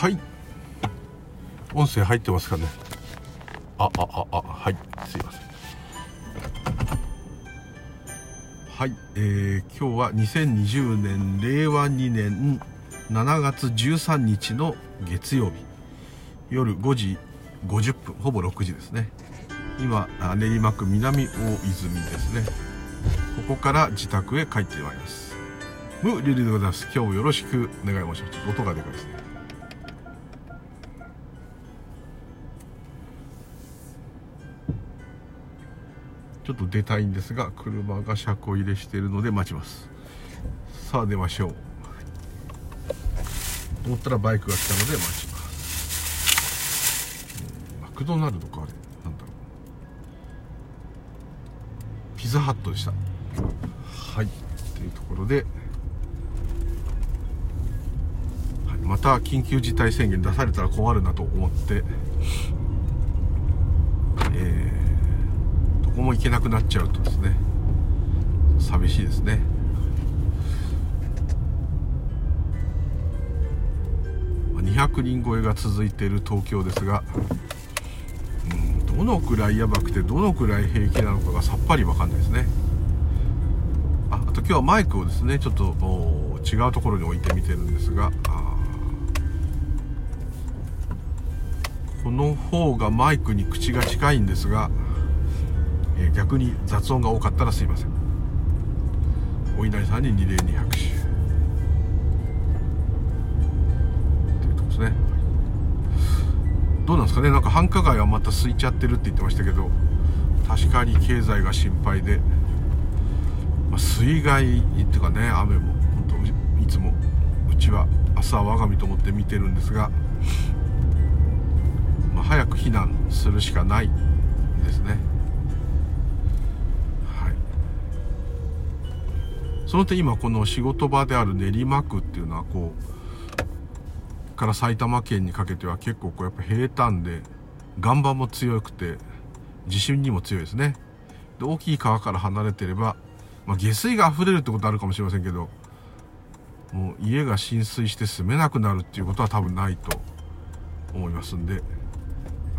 はい。音声入ってますかね？ああああはい。すいません。はい。えー、今日は2020年令和2年7月13日の月曜日。夜5時50分ほぼ6時ですね。今練馬区南大泉ですね。ここから自宅へ帰ってまいります。ムリリでございます。今日もよろしくお願い申します。音がでかいですね。ちょっと出たいんですが車が車庫入れしているので待ちます。さあ出ましょう。思ったらバイクが来たので待ちます。マクドナルドかあれなんだろう。ピザハットでした。はい。というところで。はい。また緊急事態宣言出されたら困るなと思って、えー、どこも行けなくなっちゃうとですね。寂しいですね。200人超えが続いている東京ですが、どのくらいやばくてどのくらい平気なのかがさっぱり分かんないですね。ああと今日はマイクをですねちょっと違うところに置いてみてるんですがこの方がマイクに口が近いんですが、え、逆に雑音が多かったらすいません。お稲荷さんに二礼二拍手。というとこですね。どうなんですかね。なんか繁華街はまた空いちゃってるって言ってましたけど確かに経済が心配で、まあ、水害っていうかね雨も本当いつもうちは明日は我が身と思って見てるんですがまあ、早く避難するしかない。その点今この仕事場である練馬区っていうのはこうから埼玉県にかけては結構こうやっぱ平坦で岩盤も強くて地震にも強いですね。で大きい川から離れてれば、まあ、下水が溢れるってことあるかもしれませんけどもう家が浸水して住めなくなるっていうことは多分ないと思いますんで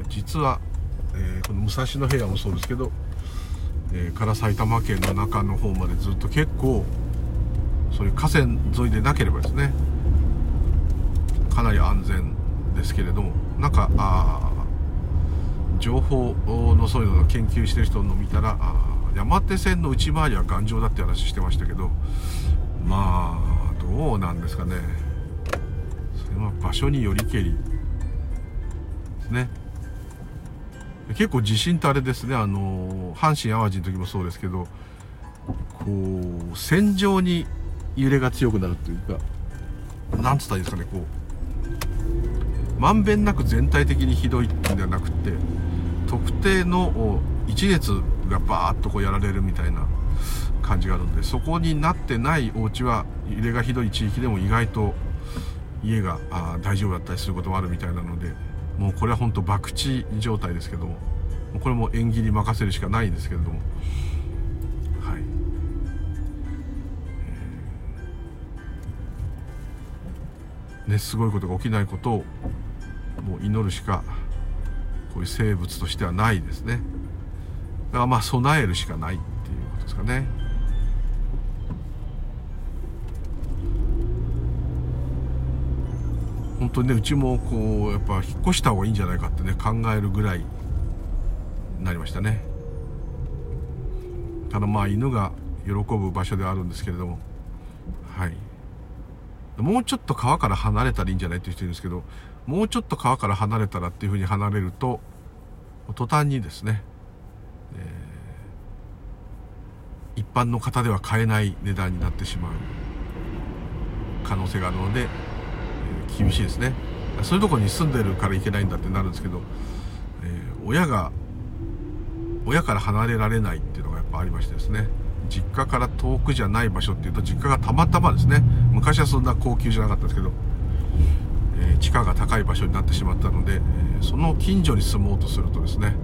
実は、えー、この武蔵野平野もそうですけど、えー、から埼玉県の中の方までずっと結構そういう河川沿いでなければですねかなり安全ですけれどもなんかあ情報のそういうのを研究してる人の見たら山手線の内回りは頑丈だって話してましたけどまあどうなんですかね。それは場所によりけりですね。結構地震ってあれですねあの阪神・淡路の時もそうですけどこう線状に揺れが強くなるっていうかなんつったらいいですかねこう。まんべんなく全体的にひどいんではなくて特定の一列がバーッとこうやられるみたいな感じがあるんでそこになってないお家は揺れがひどい地域でも意外と家があ大丈夫だったりすることもあるみたいなのでもうこれは本当博打状態ですけどもこれも縁起に任せるしかないんですけれどもねすごいことが起きないことをもう祈るしかこういう生物としてはないですね。だからまあ備えるしかないっていうことですかね。本当にねうちもこうやっぱ引っ越した方がいいんじゃないかってね考えるぐらいになりましたね。ただまあ犬が喜ぶ場所ではあるんですけれども。はい。もうちょっと川から離れたらいいんじゃないって言ってるんですけどもうちょっと川から離れたらっていうふうに離れると途端にですね、えー、一般の方では買えない値段になってしまう可能性があるのでえ厳しいですね。そういうとこに住んでるからいけないんだってなるんですけど、えー、親が親から離れられないっていうのがやっぱありましてですね。実家から遠くじゃない場所っていうと実家がたまたまですね。昔はそんな高級じゃなかったですけど、えー、地価が高い場所になってしまったので、えー、その近所に住もうとするとですね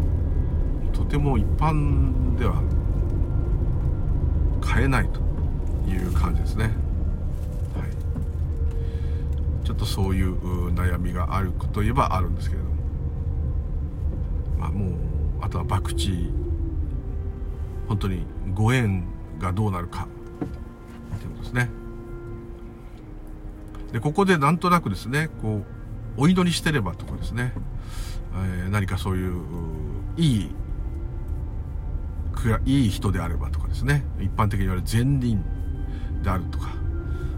とても一般では買えないという感じですね。はい。ちょっとそういう悩みがあるといえばあるんですけれども。まあもうあとは博打本当にご縁がどうなるか。っていうことですね。でここでなんとなくですねこうお祈りしてればとかですね、えー、何かそういういいいい人であればとかですね。一般的に言われる善人であるとか、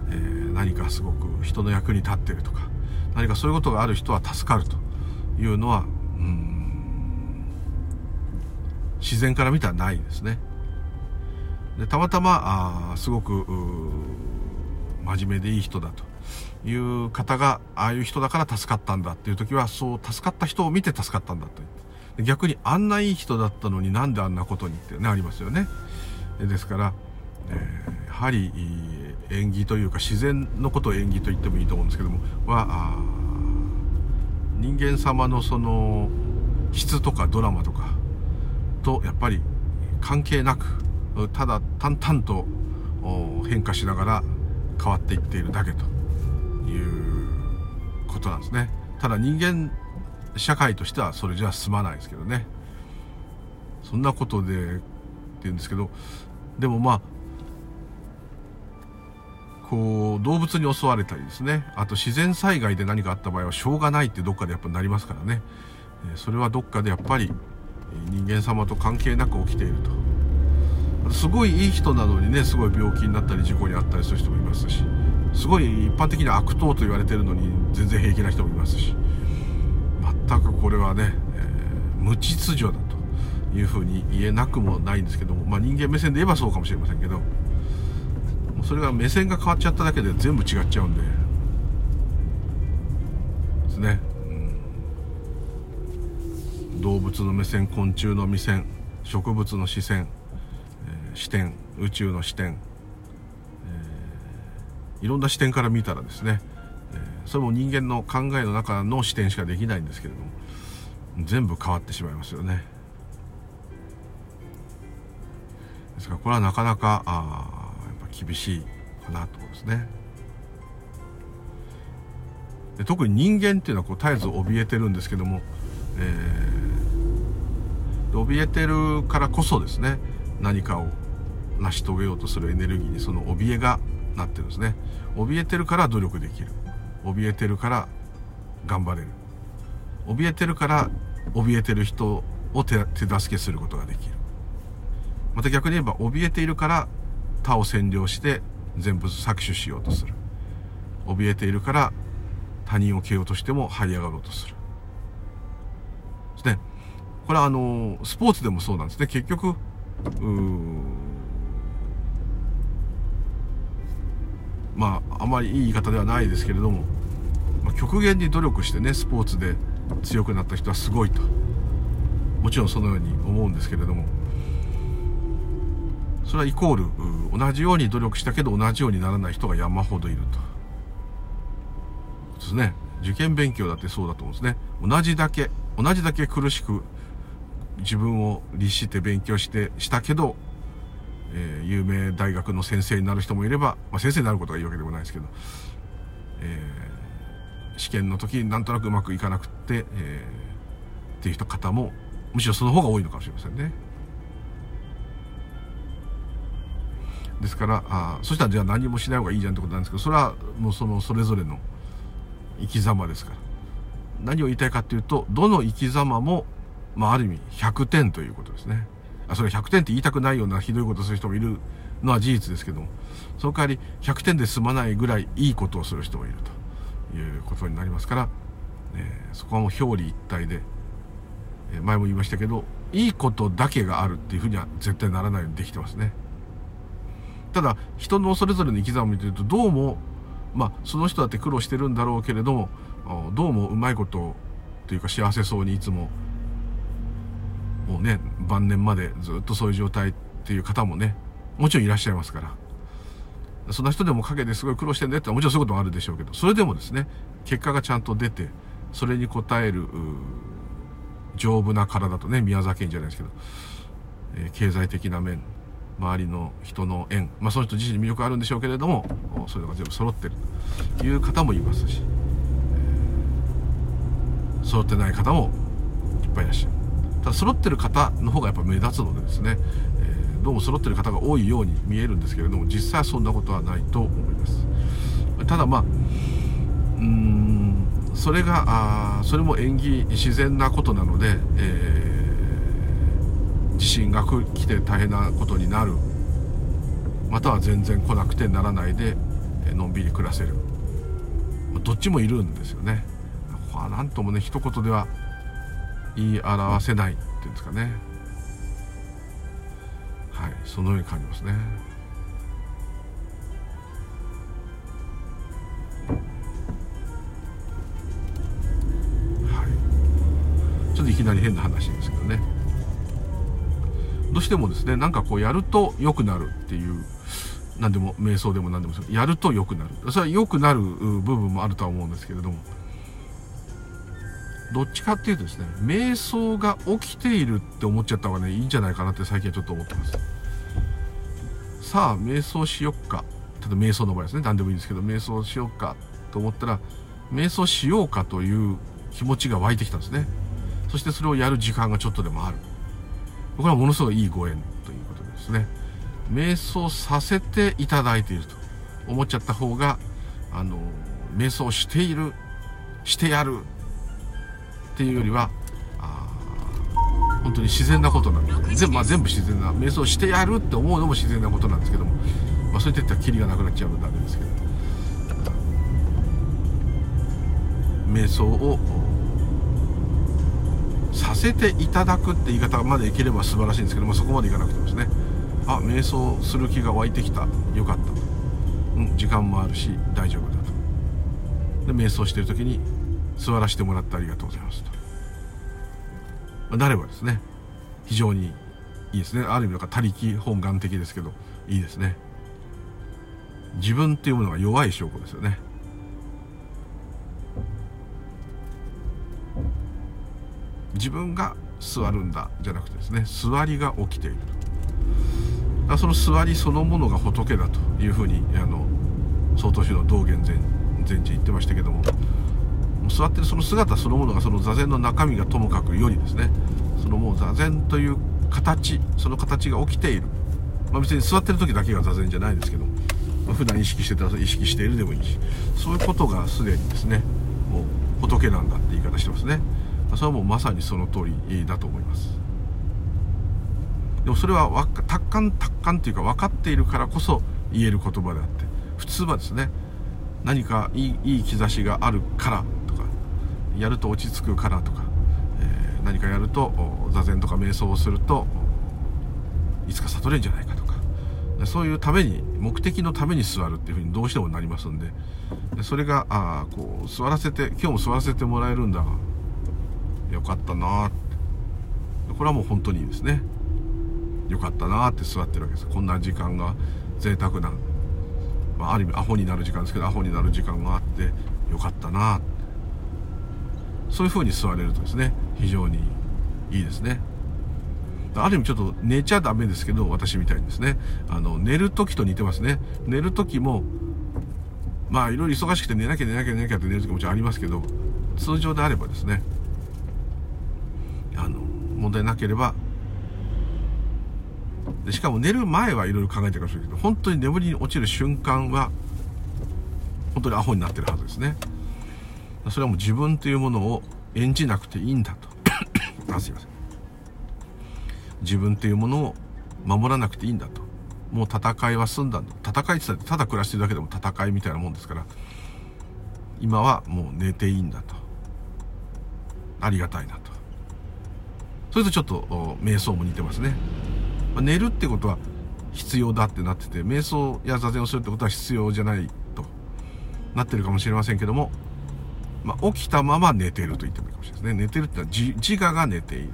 えー、何かすごく人の役に立ってるとか。何かそういうことがある人は助かるというのはう自然から見たらないですね。でたまたまあすごく真面目でいい人だと。いう方がああいう人だから助かったんだっていう時はそう助かった人を見て助かったんだと逆にあんないい人だったのになんであんなことにってねありますよね。ですから、えー、やはり縁起というか自然のことを縁起と言ってもいいと思うんですけどもは人間様のその質とかドラマとかとやっぱり関係なくただ淡々と変化しながら変わっていっているだけということなんですね。ただ人間社会としてはそれじゃ済まないですけどね。そんなことでって言うんですけどでもまあこう動物に襲われたりですね。あと自然災害で何かあった場合はしょうがないってどっかでやっぱなりますからね。それはどっかでやっぱり人間様と関係なく起きていると。すごいいい人なのにねすごい病気になったり事故に遭ったりする人もいますしすごい一般的に悪党と言われてるのに全然平気な人もいますし全くこれはね、えー、無秩序だというふうに言えなくもないんですけども、まあ、人間目線で言えばそうかもしれませんけどそれが目線が変わっちゃっただけで全部違っちゃうんでですね、動物の目線昆虫の目線植物の視線、視点宇宙の視点、えー、いろんな視点から見たらですねそれも人間の考えの中の視点しかできないんですけれども全部変わってしまいますよね。ですからこれはなかなかあやっぱ厳しいかなと思うんですね。で特に人間っていうのはこう絶えず怯えてるんですけども、えー、怯えてるからこそですね何かを成し遂げようとするエネルギーにその怯えがなってるんですね。怯えてるから努力できる。怯えてるから頑張れる。怯えてるから怯えてる人を手助けすることができる。また逆に言えば怯えているから他を占領して全部搾取しようとする。怯えているから他人を蹴落としても這い上がろうとする。ですね。これはあのスポーツでもそうなんですね。結局うまああまりいい言い方ではないですけれども、まあ、極限に努力してねスポーツで強くなった人はすごいと。もちろんそのように思うんですけれども。それはイコール同じように努力したけど同じようにならない人が山ほどいると。ですね。受験勉強だってそうだと思うんですね。同じだけ同じだけ苦しく自分を律して勉強してしたけどえー、有名大学の先生になる人もいれば、まあ、先生になることがいいわけでもないですけど、えー、試験の時になんとなくうまくいかなくって、えー、っていう人方もむしろその方が多いのかもしれませんね。ですからあそしたらじゃあ何もしない方がいいじゃんってことなんですけどそれはもうそのそれぞれの生き様ですから何を言いたいかっていうとどの生き様も、まあ、ある意味100点ということですね。あそれ100点って言いたくないようなひどいことをする人もいるのは事実ですけどもその代わり100点で済まないぐらいいいことをする人もいるということになりますから、えー、そこはもう表裏一体で、えー、前も言いましたけどいいことだけがあるっていうふうには絶対ならないようにできてますねただ人のそれぞれの生き様を見てるとどうもまあその人だって苦労してるんだろうけれどもどうもうまいことというか幸せそうにいつももうね晩年までずっとそういう状態っていう方もねもちろんいらっしゃいますから。そんな人でも陰ですごい苦労してんだよってもちろんそういうこともあるでしょうけどそれでもですね結果がちゃんと出てそれに応える丈夫な体とね宮崎県じゃないですけど、えー、経済的な面周りの人の縁まあその人自身に魅力あるんでしょうけれどもそういうのが全部揃ってるという方もいますし揃ってない方もいっぱいいらっしゃる。ただ揃ってる方の方がやっぱ目立つのでですね、えー、どうも揃ってる方が多いように見えるんですけれども実際はそんなことはないと思います。ただまあうんそれがあそれも縁起自然なことなので、えー、地震が来て大変なことになる。または全然来なくてならないでのんびり暮らせる。どっちもいるんですよね。何ともね一言では言い表せないっていうんですかね。はいそのように感じますね。はい。ちょっといきなり変な話ですけどね。どうしてもですねなんかこうやると良くなるっていう何でも瞑想でも何でもやると良くなる。それは良くなる部分もあるとは思うんですけれども。どっちかっていうとですね瞑想が起きているって思っちゃった方がねいいんじゃないかなって最近はちょっと思ってます。さあ瞑想しよっか。ただ瞑想の場合ですね。何でもいいんですけど瞑想しようかと思ったら瞑想しようかという気持ちが湧いてきたんですね。そしてそれをやる時間がちょっとでもある。これはものすごいいいご縁ということですね。瞑想させていただいていると思っちゃった方があの瞑想しているしてやるっていうよりは本当に自然なことなんです全,、まあ、全部自然な瞑想してやるって思うのも自然なことなんですけども、まあ、そういったらキリがなくなっちゃうだけですけど。瞑想をさせていただくって言い方までいければ素晴らしいんですけどもそこまでいかなくてもですね。あ瞑想する気が湧いてきた。よかった。と、うん、時間もあるし大丈夫だと。で瞑想してる時に座らせてもらってありがとうございますと、まあ、なればですね非常にいいですね。ある意味なんか他力本願的ですけどいいですね。自分っていうものが弱い証拠ですよね。自分が座るんだじゃなくてですね座りが起きているその座りそのものが仏だというふうにあの曹洞宗の道元禅禅師言ってましたけども座ってるその姿そのものがその座禅の中身がともかくよりですねそのもう座禅という形その形が起きている、まあ、別に座ってる時だけが座禅じゃないですけど、まあ、普段意識してたら意識しているでもいいしそういうことがすでにですねもう仏なんだって言い方してますね。それはもうまさにその通りだと思います。でもそれは達観達観っていうか分かっているからこそ言える言葉であって普通はですね何かいいいい兆しがあるからやると落ち着くからとか、えー、何かやると座禅とか瞑想をするといつか悟れるんじゃないかとか。そういうために目的のために座るっていうふうにどうしてもなりますんで。それがあこう座らせて今日も座らせてもらえるんだ。よかったなって。これはもう本当にいいですね。よかったなって座ってるわけです。こんな時間が贅沢な、まあ、ある意味アホになる時間ですけどアホになる時間があってよかったなって。そういう風に座れるとですね非常にいいですね。ある意味ちょっと寝ちゃダメですけど私みたいにですね。あの寝る時と似てますね。寝る時もまあいろいろ忙しくて寝なきゃ寝なきゃ寝なきゃって寝る時ももちろんありますけど通常であればですねあの問題なければでしかも寝る前はいろいろ考えてるかもしれないけど本当に眠りに落ちる瞬間は本当にアホになってるはずですね。それはもう自分というものを演じなくていいんだと。あすいません。自分というものを守らなくていいんだと。もう戦いは済んだんだ。戦いって言ったらただ暮らしてるだけでも戦いみたいなもんですから。今はもう寝ていいんだと。ありがたいなと。それとちょっと瞑想も似てますね、まあ、寝るってことは必要だってなってて瞑想や座禅をするってことは必要じゃないとなってるかもしれませんけどもまあ、起きたまま寝てると言ってもいいかもしれないですね。寝てるってのは自我が寝ている。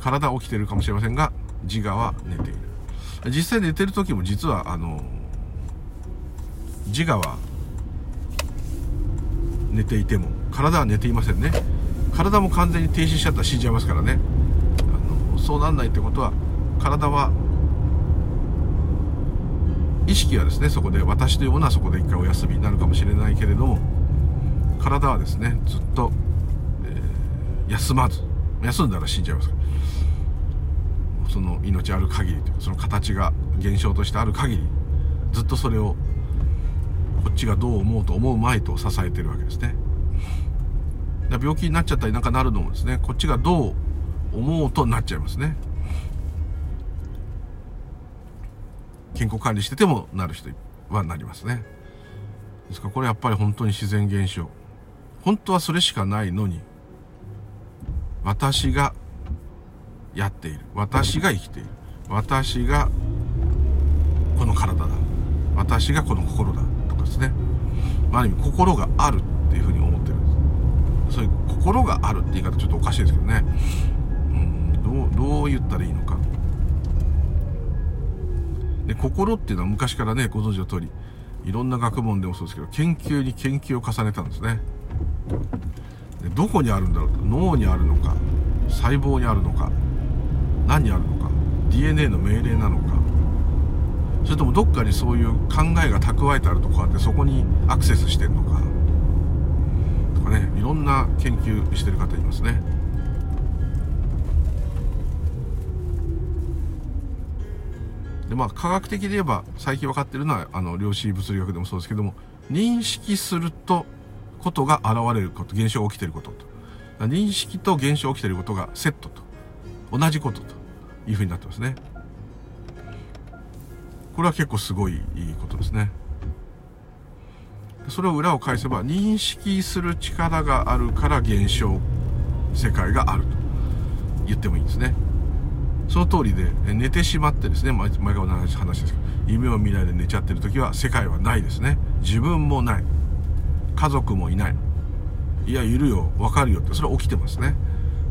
体起きてるかもしれませんが、自我は寝ている。実際寝てる時も実は、あの、自我は寝ていても、体は寝ていませんね。体も完全に停止しちゃったら死んじゃいますからね。あのそうなんないってことは、体は意識はですねそこで私というものはそこで一回お休みになるかもしれないけれども体はですねずっと、えー、休まず休んだら死んじゃいます。からその命ある限りというかその形が現象としてある限りずっとそれをこっちがどう思うと思うまいと支えてるわけですね。病気になっちゃったりなんかなるのもですねこっちがどう思うとなっちゃいますね。健康管理しててもなる人はなりますね。ですからこれやっぱり本当に自然現象。本当はそれしかないのに私がやっている。私が生きている。私がこの体だ。私がこの心だ。とかですね。ある意味心があるっていうふうに思ってるんです。そういう心があるって言い方ちょっとおかしいですけどね。うんどうどう言ったらいいのか。で心っていうのは昔からねご存知の通りいろんな学問でもそうですけど研究に研究を重ねたんですね。でどこにあるんだろう？と脳にあるのか？細胞にあるのか？何にあるのか？DNA の命令なのか？それともどっかにそういう考えが蓄えてあるとこあってそこにアクセスしてるのか？とかねいろんな研究してる方いますね。でまあ科学的で言えば最近分かってるのはあの量子物理学でもそうですけども認識するとことが現れること現象が起きてることと。認識と現象が起きてることがセットと。同じことというふうになってますね。これは結構すごいいいことですね。それを裏を返せば認識する力があるから現象世界があると。言ってもいいんですね。その通りで寝てしまってですね。前からの話ですけど夢を見ないで寝ちゃってる時は世界はないですね。自分もない。家族もいない。いやいるよ。分かるよって。それは起きてますね。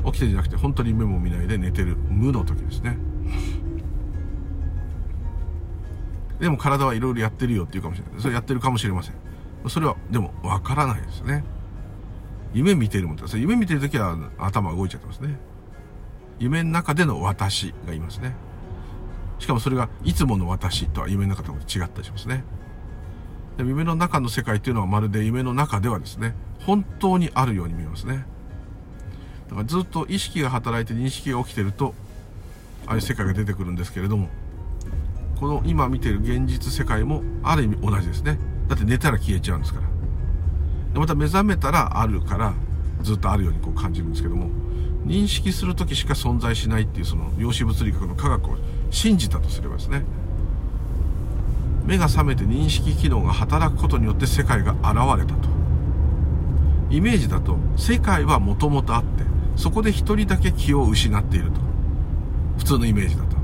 起きてじゃなくて本当に夢も見ないで寝てる。無の時ですね。でも体はいろいろやってるよっていうかもしれない。それやってるかもしれません。それはでも分からないですね。夢見てるもんって夢見てる時は頭動いちゃってますね。夢の中での私がいますね。しかもそれがいつもの私とは夢の中と違ったりしますね。で夢の中の世界っていうのはまるで夢の中ではですね、本当にあるように見えますね。だからずっと意識が働いて認識が起きてると、ああいう世界が出てくるんですけれども、この今見てる現実世界もある意味同じですね。だって寝たら消えちゃうんですから。でまた目覚めたらあるから、ずっとあるようにこう感じるんですけども、認識する時しか存在しないっていうその量子物理学の科学を信じたとすればですね目が覚めて認識機能が働くことによって世界が現れたと。イメージだと世界はもともとあってそこで一人だけ気を失っていると。普通のイメージだと。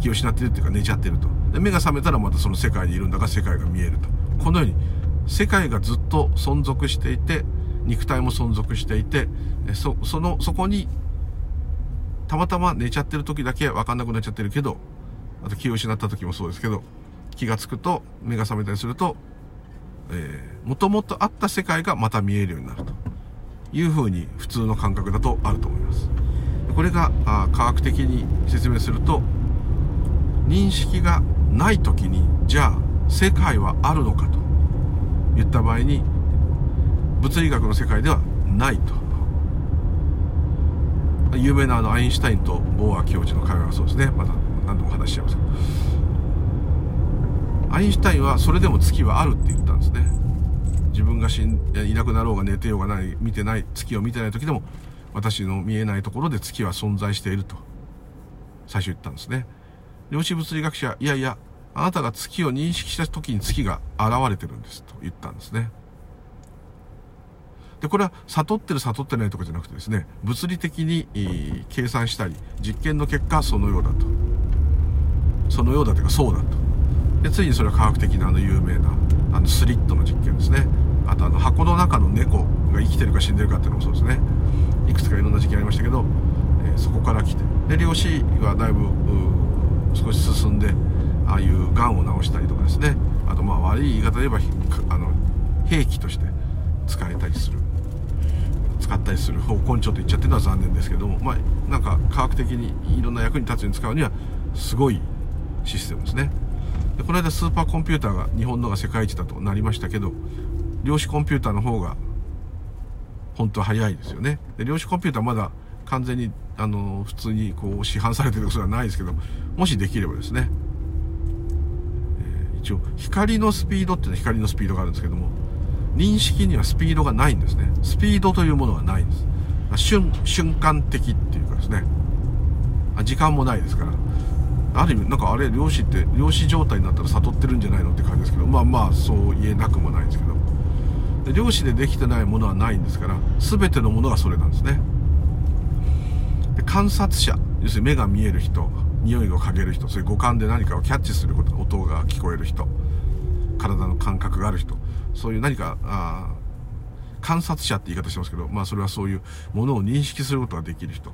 気を失っているっていうか寝ちゃってると。目が覚めたらまたその世界にいるんだが世界が見えると。このように世界がずっと存続していて肉体も存続していてそそのそこにたまたま寝ちゃってる時だけ分かんなくなっちゃってるけどあと気を失った時もそうですけど気が付くと目が覚めたりすると、えー、もともとあった世界がまた見えるようになるというふうに普通の感覚だとあると思います。これがあ科学的に説明すると認識がない時にじゃあ世界はあるのかと言った場合に物理学の世界ではないと。有名なあのアインシュタインとボーア教授の会話がそうですね。まだ何度も話しちゃいますけど。アインシュタインはそれでも月はあるって言ったんですね自分が死んいなくなろうが寝てようがない見てない月を見てない時でも私の見えないところで月は存在していると最初言ったんですね量子物理学者いやいやあなたが月を認識した時に月が現れてるんですと言ったんですねで、これは悟ってる悟ってないとかじゃなくてですね、物理的に、計算したり、実験の結果そのようだと。そのようだというかそうだと。で、ついにそれは科学的なあの有名な、あのスリットの実験ですね。あとあの箱の中の猫が生きてるか死んでるかっていうのもそうですね。いくつかいろんな実験ありましたけど、えー、そこから来て。で、量子がだいぶ、少し進んで、ああいう癌を治したりとかですね。あとまあ悪い言い方で言えば、あの、兵器として使えたりする。使ったりする方向にちょっと行っちゃってるのは残念ですけどもまあなんか科学的にいろんな役に立つように使うにはすごいシステムですねでこの間スーパーコンピューターが日本のが世界一だとなりましたけど量子コンピューターの方が本当は早いですよね。で、量子コンピューターまだ完全に、あの、普通にこう市販されてることはないですけど、もしできればですね、えー、一応、光のスピードっていうのは光のスピードがあるんですけども、認識にはスピードがないんですね。スピードというものはないんです。瞬、瞬間的っていうかですね、時間もないですから、ある意味、なんかあれ、量子って、量子状態になったら悟ってるんじゃないのって感じですけど、まあまあ、そう言えなくもないんですけど、で量子でできてないものはないんですから、全てのものがそれなんですね。で観察者、要するに目が見える人、匂いを嗅げる人、そういう五感で何かをキャッチすること、音が聞こえる人、体の感覚がある人、そういう何か、あ観察者って言い方してますけど、まあそれはそういうものを認識することができる人。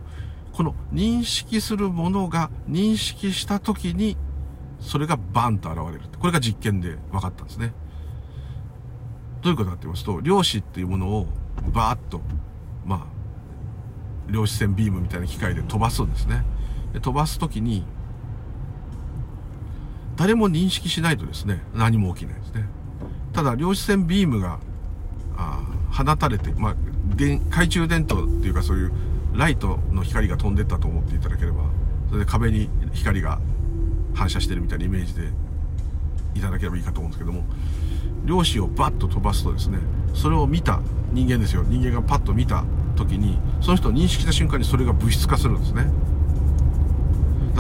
この認識するものが認識した時に、それがバンと現れる。これが実験で分かったんですね。どういうことかって言いますと、量子っていうものをバーッと、まあ、量子線ビームみたいな機械で飛ばすんですね。で飛ばす時に、誰も認識しないとですね、何も起きないですね。ただ、量子線ビームが、あ放たれて、まあ、懐中電灯っていうかそういうライトの光が飛んでったと思っていただければ、それで壁に光が反射してるみたいなイメージでいただければいいかと思うんですけども、量子をバッと飛ばすとですね、それを見た人間ですよ。人間がパッと見た時に、その人を認識した瞬間にそれが物質化するんですね。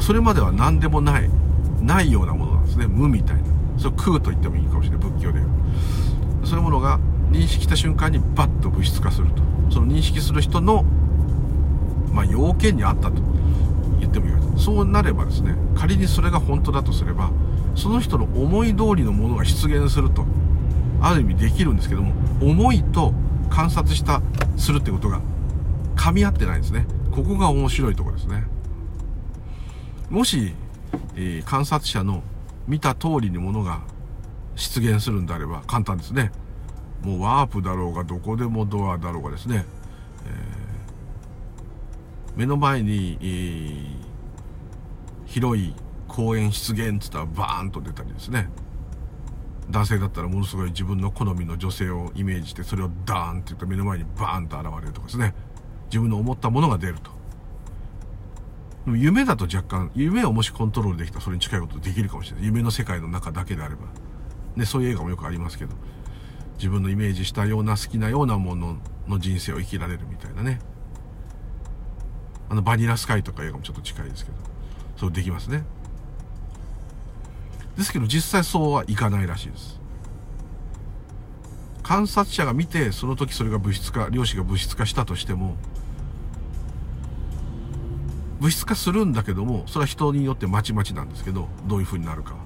それまでは何でもない、ないようなものなんですね。無みたいな。それを空と言ってもいいかもしれない。仏教でそういうものが認識した瞬間にバッと物質化すると。その認識する人のまあ、要件にあったと言ってもいい。そうなればですね仮にそれが本当だとすればその人の思い通りのものが出現するとある意味できるんですけども思いと観察したするってことが噛み合ってないんですね。ここが面白いところですね。もし、えー、観察者の見た通りにものが出現するんであれば簡単ですね。もうワープだろうがどこでもドアだろうがですね、えー目の前に、えー、広い公園出現っつったらバーンと出たりですね。男性だったらものすごい自分の好みの女性をイメージしてそれをダーンって言った目の前にバーンと現れるとかですね。自分の思ったものが出ると。夢だと若干夢をもしコントロールできたらそれに近いことできるかもしれない。夢の世界の中だけであれば。ねそういう映画もよくありますけど。自分のイメージしたような好きなようなものの人生を生きられるみたいなね。あのバニラスカイとか映画もちょっと近いですけど。そうできますね。ですけど実際そうはいかないらしいです。観察者が見てその時それが物質化量子が物質化したとしても物質化するんだけどもそれは人によってまちまちなんですけどどういう風になるか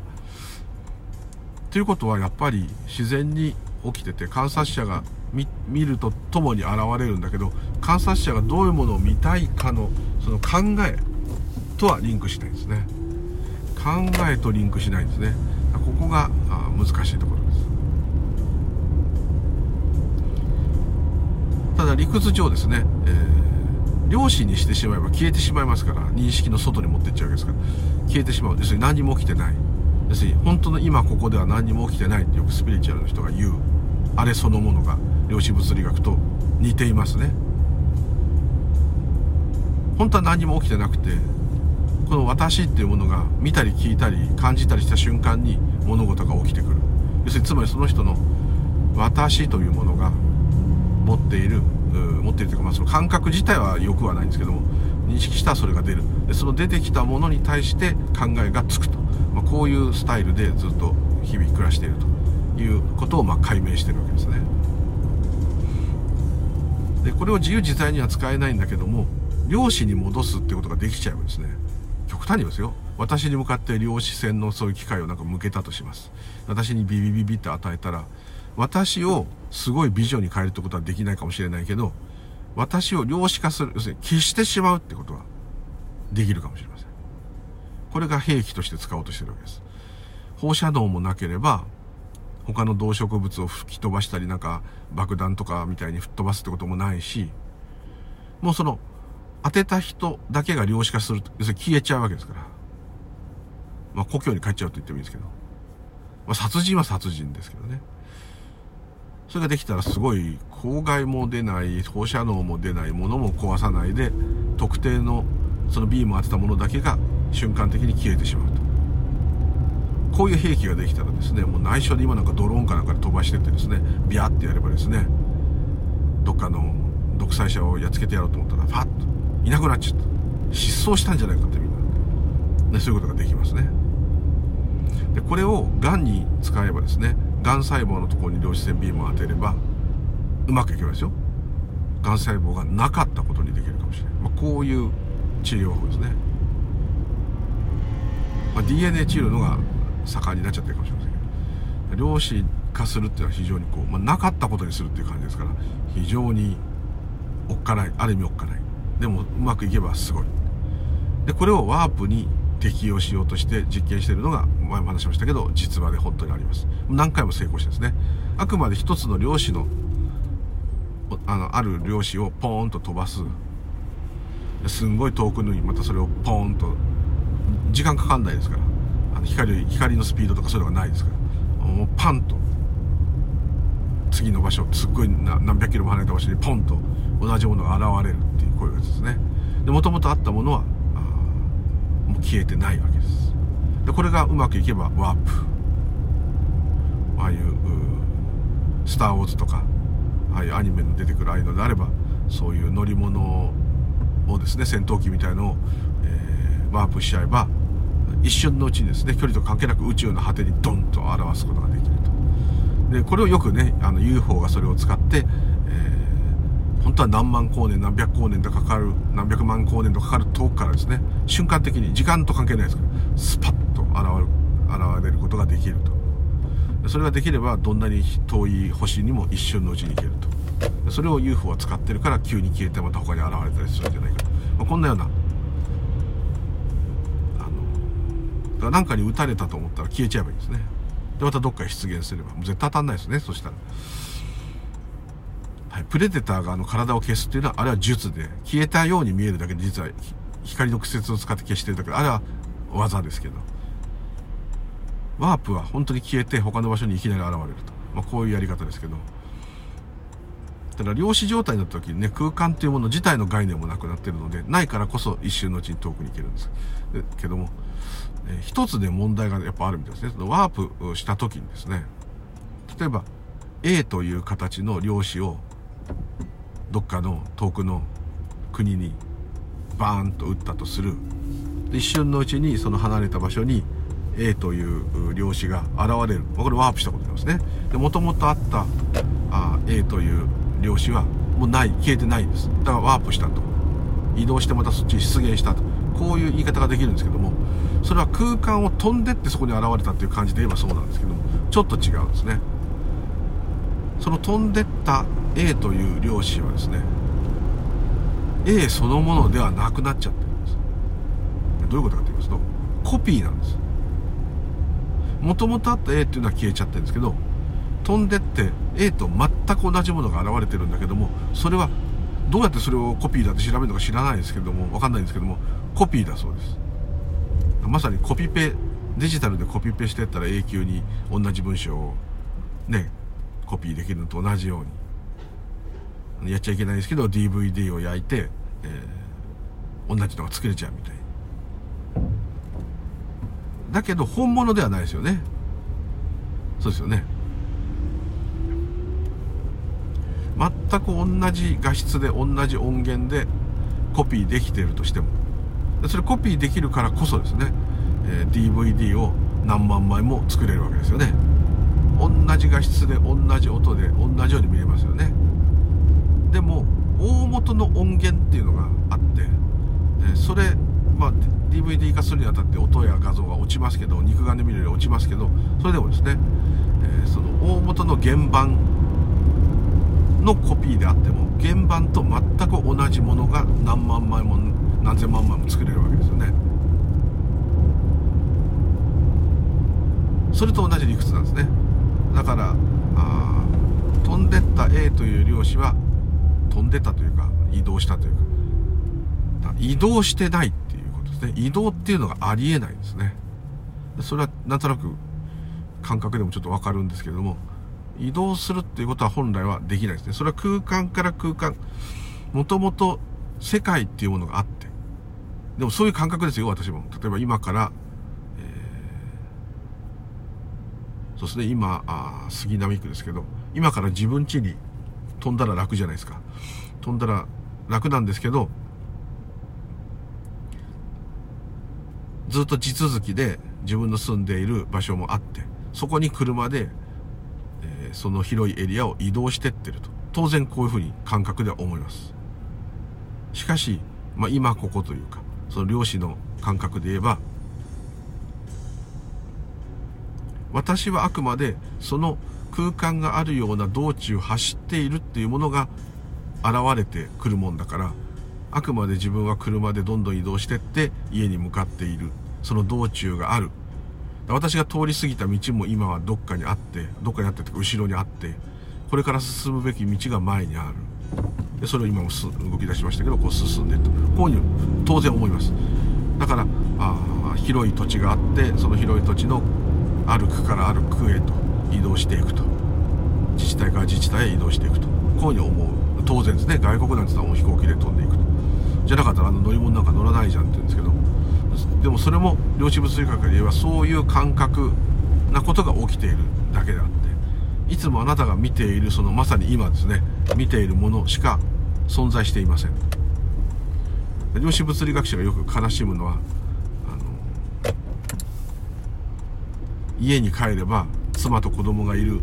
ということはやっぱり自然に起きてて観察者が見るとともに現れるんだけど観察者がどういうものを見たいかのその考えとはリンクしないんですね。考えとリンクしないんですね。ここが難しいところです。ただ理屈上ですね、えー、量子にしてしまえば消えてしまいますから認識の外に持っていっちゃうわけですから消えてしまう。要するに何も起きてない。要するに本当の今ここでは何も起きてないってよくスピリチュアルの人が言う。あれそのものが量子物理学と似ていますね。本当は何も起きてなくてこの私っていうものが見たり聞いたり感じたりした瞬間に物事が起きてくる。要するにつまりその人の私というものが持っている持っているというか、まあ、その感覚自体はよくはないんですけども認識したらそれが出る。でその出てきたものに対して考えがつくと、まあ、こういうスタイルでずっと日々暮らしていると。いうことをま解明してるわけですね。でこれを自由自在には使えないんだけども量子に戻すってことができちゃうんですね極端にですよ。私に向かって量子線のそういう機械をなんか向けたとします。私にビビビビって与えたら私をすごい美女に変えるってことはできないかもしれないけど私を量子化する要するに消してしまうってことはできるかもしれません。これが兵器として使おうとしてるわけです。放射能もなければ他の動植物を吹き飛ばしたりなんか爆弾とかみたいに吹っ飛ばすってこともないし、もうその当てた人だけが量子化すると、要するに消えちゃうわけですから。まあ故郷に帰っちゃうと言ってもいいんですけど。まあ殺人は殺人ですけどね。それができたらすごい、公害も出ない放射能も出ないものも壊さないで特定のそのビームを当てたものだけが瞬間的に消えてしまうとこういう兵器ができたらですねもう内緒で今なんかドローンかなんかで飛ばしてってですねビャーってやればですねどっかの独裁者をやっつけてやろうと思ったらファッといなくなっちゃった。失踪したんじゃないかってみんな、ね、そういうことができますね。でこれをがんに使えばですねがん細胞のところに量子線ビームを当てればうまくいけばですよ。がん細胞がなかったことにできるかもしれない、まあ、こういう治療法ですね、まあ、DNA 治療のが盛んになっちゃってるかもしれませんけど。量子化するっていうのは非常にこう、まあ、なかったことにするっていう感じですから非常におっかないある意味おっかない。でもうまくいけばすごい。でこれをワープに適用しようとして実験しているのが前も話しましたけど実話で本当にあります。何回も成功してですね。あくまで一つの量子のあのある量子をポーンと飛ばす。すんごい遠くにまたそれをポーンと時間かかんないですから。あの光光のスピードとかそういうのがないですから。もうパンと。次の場所すっごい何百キロも離れた場所にポンと同じものが現れるっていうこういうやつですね。でもともとあったものはもう消えてないわけです。でこれがうまくいけばワープ。ああいう「スター・ウォーズ」とかああいうアニメの出てくるああいうのであればそういう乗り物をですね戦闘機みたいのを、えー、ワープしちゃえば一瞬のうちにですね距離と関係なく宇宙の果てにドンと表すことができると。でこれをよくねあの UFO がそれを使って、えー、本当は何万光年何百光年とかかる何百万光年とかかる遠くからですね瞬間的に時間と関係ないですからスパッと現れる現れることができると。それができればどんなに遠い星にも一瞬のうちに行けると。それを UFO は使ってるから急に消えてまた他に現れたりするんじゃないかと、まあ、こんなようなだから何かに撃たれたと思ったら消えちゃえばいいですね。でまたどっかに出現すれば。もう絶対当たんないですねそしたら、はい、プレデターがあの体を消すっていうのはあれは術で消えたように見えるだけで実は光の屈折を使って消してるだけであれは技ですけど。ワープは本当に消えて他の場所にいきなり現れると、まあ、こういうやり方ですけど。ただ量子状態になった時にね空間というもの自体の概念もなくなってるのでないからこそ一瞬のうちに遠くに行けるんです。けどもえ一つで問題がやっぱあるみたいですね。そのワープした時にですね、例えば A という形の量子をどっかの遠くの国にバーンと打ったとする。一瞬のうちにその離れた場所に A という量子が現れる。これワープしたことですね。で、もともとあったあ A という量子はもうない、消えてないんです。だからワープしたと。移動してまたそっちに出現したと。こういう言い方ができるんですけども、それは空間を飛んでってそこに現れたっていう感じで言えばそうなんですけどもちょっと違うんですね。その飛んでった A という量子はですね A そのものではなくなっちゃってるんです。どういうことかと言いますとコピーなんです。もともとあった A っていうのは消えちゃってるんですけど飛んでって A と全く同じものが現れてるんだけどもそれはどうやってそれをコピーだって調べるのか知らないですけどもわかんないんですけどもコピーだそうです。まさにコピペデジタルでコピペしてったら永久に同じ文章をねコピーできるのと同じようにやっちゃいけないんですけど DVD を焼いて、えー、同じのが作れちゃうみたいだけど本物ではないですよね。そうですよね。全く同じ画質で同じ音源でコピーできているとしてもそれコピーできるからこそですね、え、DVD を何万枚も作れるわけですよね。同じ画質で同じ音で同じように見れますよね。でも大元の音源っていうのがあって、それまあ DVD 化するにあたって音や画像が落ちますけど肉眼で見るより落ちますけどそれでもですね、え、その大元の原版のコピーであっても原版と全く同じものが何万枚も何千万枚も作れるわけですよね。それと同じ理屈なんですね。だからあ飛んでった A という量子は飛んでたというか移動したというか。移動してないっていうことですね。移動っていうのがありえないですね。それはなんとなく感覚でもちょっとわかるんですけれども移動するっていうことは本来はできないですね。それは空間から空間、もともと世界っていうものがあって、でもそういう感覚ですよ、私も。例えば今から、えー、そうですね、今、あ杉並区ですけど、今から自分家に飛んだら楽じゃないですか。飛んだら楽なんですけど、ずっと地続きで自分の住んでいる場所もあって、そこに車で、えー、その広いエリアを移動してってると。当然こういうふうに感覚では思います。しかし、まあ、今ここというか、その漁師の感覚で言えば、私はあくまでその空間があるような道中走っているっていうものが現れてくるもんだからあくまで自分は車でどんどん移動してって家に向かっているその道中がある。私が通り過ぎた道も今はどっかにあってどっかにあってってか後ろにあってこれから進むべき道が前にある。でそれを今も動き出しましたけどこう進んでいると。こういうふうに当然思います。だからあ広い土地があってその広い土地のある区からある区へと移動していくと。自治体から自治体へ移動していくと。こういうふうに思う。当然ですね。外国なんて言ったら飛行機で飛んでいくと。じゃなかったらあの乗り物なんか乗らないじゃんって言うんですけど。でもそれも量子物理学で言えばそういう感覚なことが起きているだけであって。いつもあなたが見ているそのまさに今ですね見ているものしか存在していません。量子物理学者がよく悲しむのはあの家に帰れば妻と子供がいる。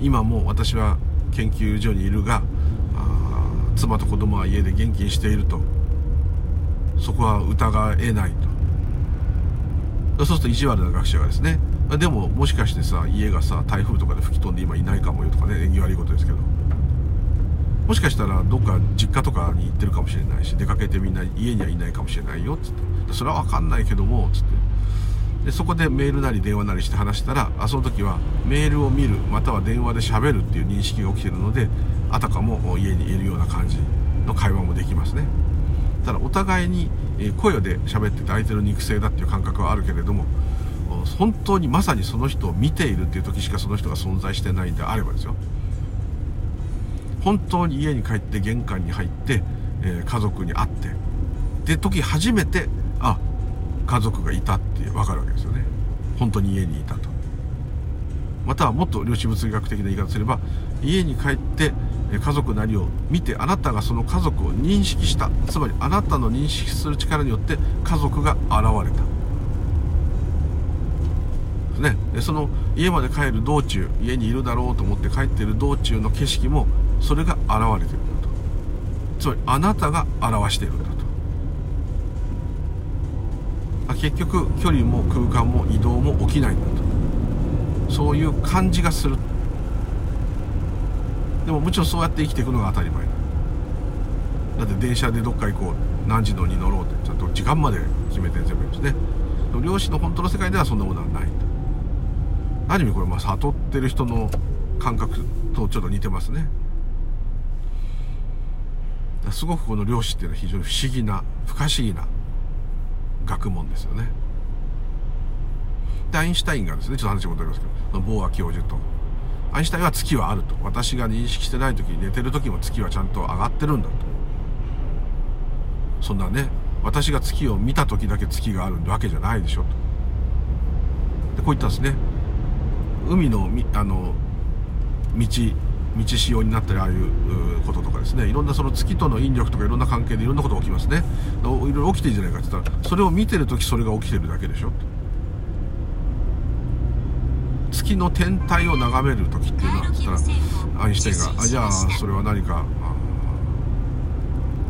今も私は研究所にいるが妻と子供は家で元気にしていると。そこは疑えないと。そうすると意地悪な学者がですねでももしかしてさ家がさ台風とかで吹き飛んで今いないかもよとかね縁起悪いことですけど。もしかしたらどっか実家とかに行ってるかもしれないし出かけてみんな家にはいないかもしれないよっつって。それは分かんないけどもっつって。でそこでメールなり電話なりして話したらあその時はメールを見るまたは電話で喋るっていう認識が起きてるのであたかも家にいるような感じの会話もできますね。ただお互いに声で喋ってて相手の肉声だっていう感覚はあるけれども本当にまさにその人を見ているっていう時しかその人が存在してないんであればですよ。本当に家に帰って玄関に入って、えー、家族に会ってで時初めてあ家族がいたって分かるわけですよね。本当に家にいたと。またはもっと量子物理学的な言い方すれば家に帰って家族なりを見てあなたがその家族を認識した。つまりあなたの認識する力によって家族が現れた。ね、でその家まで帰る道中家にいるだろうと思って帰っている道中の景色もそれが現れてるんだと。つまりあなたが表しているんだと。結局距離も空間も移動も起きないんだと。そういう感じがする。でももちろんそうやって生きていくのが当たり前だ。だって電車でどっか行こう。何時のに乗ろうってちゃんと時間まで決めて全部ですね。漁師の本当の世界ではそんなものはない。ある意味これまあ悟ってる人の感覚とちょっと似てますね。すごくこの漁師っていうのは非常に不思議な不可思議な学問ですよね。でアインシュタインがですねちょっと話戻りますけどボーア教授と。アインシュタインは月はあると。私が認識してない時に寝てる時も月はちゃんと上がってるんだと。そんなね私が月を見た時だけ月があるわけじゃないでしょと。でこう言ったんですね。海のあの道道仕様になったりああいうこととかですね。いろんなその月との引力とかいろんな関係でいろんなことが起きますね。いろいろ起きてるじゃないかって言ったらそれを見てる時それが起きてるだけでしょ。月の天体を眺める時っていうのはったらアインシュタインがあじゃあそれは何か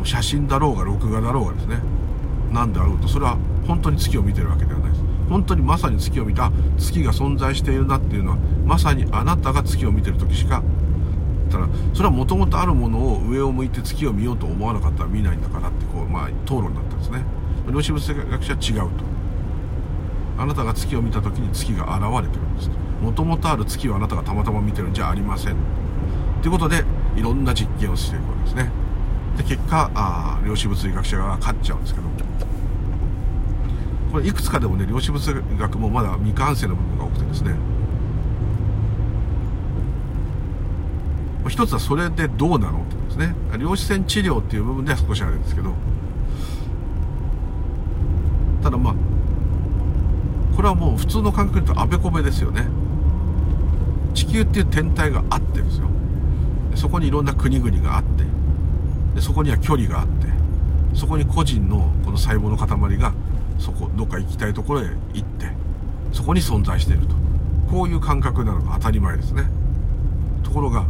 写真だろうが録画だろうがですね。何であろうとそれは本当に月を見てるわけではないです。本当にまさに月を見た月が存在しているなっていうのはまさにあなたが月を見てる時しかたらそれはもともとあるものを上を向いて月を見ようと思わなかったら見ないんだからってこう、まあ、討論だったんですね。量子物理学者は違うと。あなたが月を見た時に月が現れてるんです。もともとある月をあなたがたまたま見てるんじゃありません。ということでいろんな実験をしていくわけですね。で結果あ量子物理学者が勝っちゃうんですけど。これいくつかでもね量子物理学もまだ未完成の部分が多くてですね。一つはそれでどうなのってですね。量子線治療っていう部分では少しあるんですけど。ただまあこれはもう普通の感覚で言うとあべこべですよね。地球っていう天体があってですよ。そこにいろんな国々があって。でそこには距離があって。そこに個人のこの細胞の塊がそこどっか行きたいところへ行ってそこに存在していると。こういう感覚なのが当たり前ですね。ところが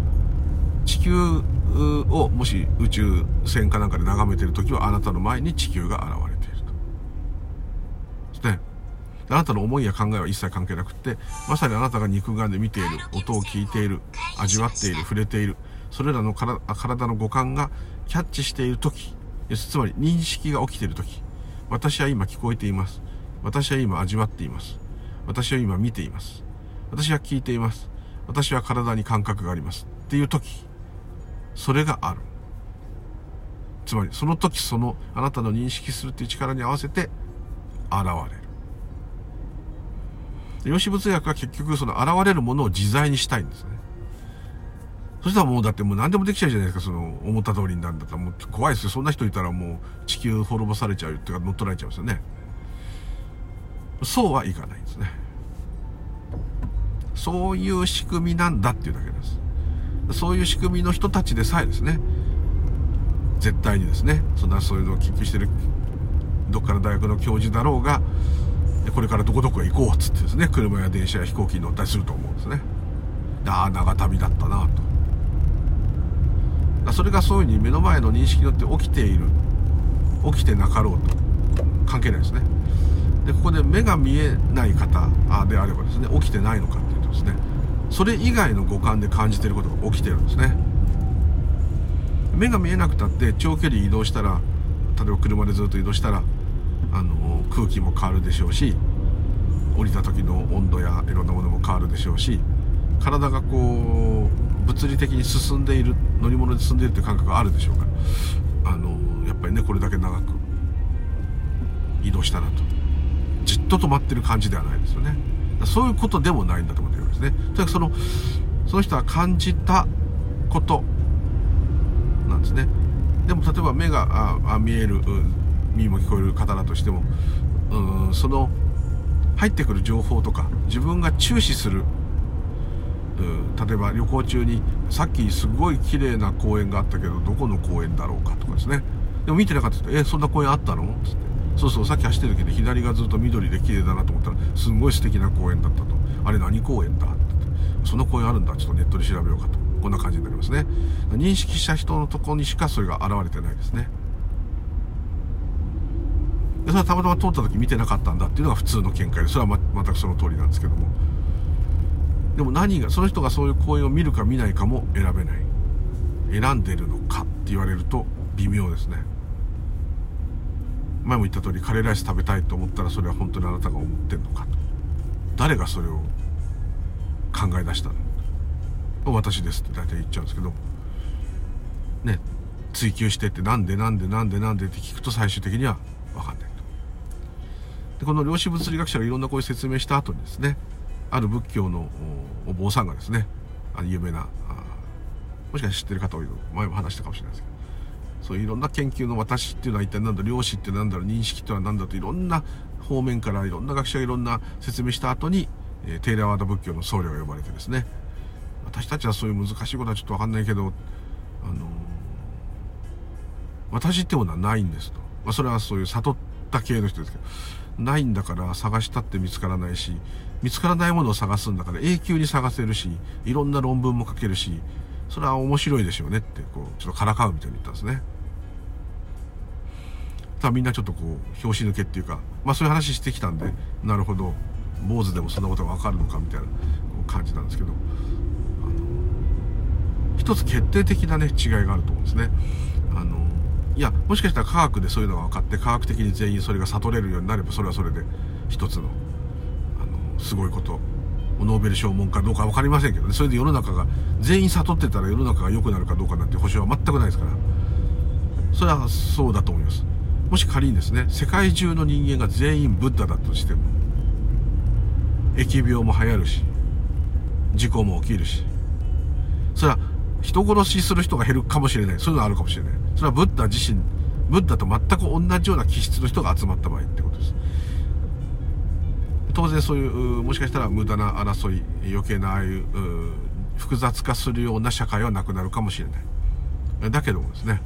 地球をもし宇宙船かなんかで眺めている時はあなたの前に地球が現れていると。ですね。あなたの思いや考えは一切関係なくってまさにあなたが肉眼で見ている音を聞いている味わっている触れているそれらの体の五感がキャッチしている時つまり認識が起きている時。私は今聞こえています。私は今味わっています。私は今見ています。私は聞いています。私は体に感覚があります。っていう時それがある。つまりその時そのあなたの認識するっていう力に合わせて現れる。量子物学は結局その現れるものを自在にしたいんですね。そしたらもうだってもう何でもできちゃうじゃないですか。その思った通りになるんだったらもう怖いですよ。そんな人いたらもう地球滅ぼされちゃうっていうか乗っ取られちゃうんですよね。そうはいかないんですねそういう仕組みなんだっていうだけです。そういう仕組みの人たちでさえですね。絶対にですね。そんなそういうのを研究してるどっかの大学の教授だろうがこれからどこどこへ行こうっつってですね車や電車や飛行機に乗ったりすると思うんですね。ああ長旅だったなと。それがそういうふうに目の前の認識によって起きている。起きてなかろうと。関係ないですね。でここで目が見えない方であればですね起きてないのかっていうとですねそれ以外の五感で感じていることが起きてるんですね。目が見えなくたって長距離移動したら例えば車でずっと移動したらあの空気も変わるでしょうし降りた時の温度やいろんなものも変わるでしょうし体がこう物理的に進んでいる乗り物で進んでいるという感覚があるでしょうからあのやっぱりねこれだけ長く移動したなとじっと止まってる感じではないですよね。そういうことでもないんだと思ってるんですね。とにかくそのその人は感じたことなんですね。でも例えば目があ見える、耳も聞こえる方だとしてもうんその入ってくる情報とか自分が注視する例えば旅行中にさっきすごい綺麗な公園があったけどどこの公園だろうかとかですね。でも見てなかったえそんな公園あったの?」っつって「そうそうさっき走ってる時で左がずっと緑で綺麗だなと思ったらすんごい素敵な公園だったと。あれ何公園だ?」って。その公園あるんだ。ちょっとネットで調べようかと。こんな感じになりますね。認識した人のところにしかそれが現れてないですね。でそれはたまたま通った時見てなかったんだっていうのが普通の見解でそれはま全くその通りなんですけども。でも何がその人がそういう公演を見るか見ないかも選べない。選んでるのかって言われると微妙ですね。前も言った通りカレーライス食べたいと思ったらそれは本当にあなたが思ってんのかと。誰がそれを考え出したの私ですって大体言っちゃうんですけど。ね追求してってなんでなんでなんでなんでって聞くと最終的には分かんないと。でこの量子物理学者がいろんなこういう説明した後にですねある仏教のお坊さんがですねあ有名なもしかして知ってる方多いの前も話したかもしれないですけどそういういろんな研究の私っていうのは一体何だ量子って何だろう認識ってのは何だといろんな方面からいろんな学者がいろんな説明した後に、えー、テーラワーダ仏教の僧侶が呼ばれてですね。私たちはそういう難しいことはちょっと分かんないけどあの、私ってものはないんですと、まあ、それはそういう悟った系の人ですけどないんだから探したって見つからないし見つからないものを探すんだから永久に探せるしいろんな論文も書けるしそれは面白いでしょうねってこうちょっとからかうみたいに言ったんですね。ただみんなちょっとこう拍子抜けっていうかまあそういう話してきたんでなるほど坊主でもそんなことが分かるのかみたいな感じなんですけど一つ決定的なね違いがあると思うんですね。あのいやもしかしたら科学でそういうのが分かって科学的に全員それが悟れるようになればそれはそれで一つのすごいことノーベル賞門かどうか分かりませんけどねそれで世の中が全員悟ってたら世の中が良くなるかどうかなんて保証は全くないですからそれはそうだと思いますもし仮にですね世界中の人間が全員ブッダだとしても疫病も流行るし事故も起きるしそれは人殺しする人が減るかもしれない。そういうのあるかもしれない。それはブッダ自身、ブッダと全く同じような気質の人が集まった場合ってことです。当然そういう、もしかしたら無駄な争い、余計なああいう、複雑化するような社会はなくなるかもしれない。だけどもですね、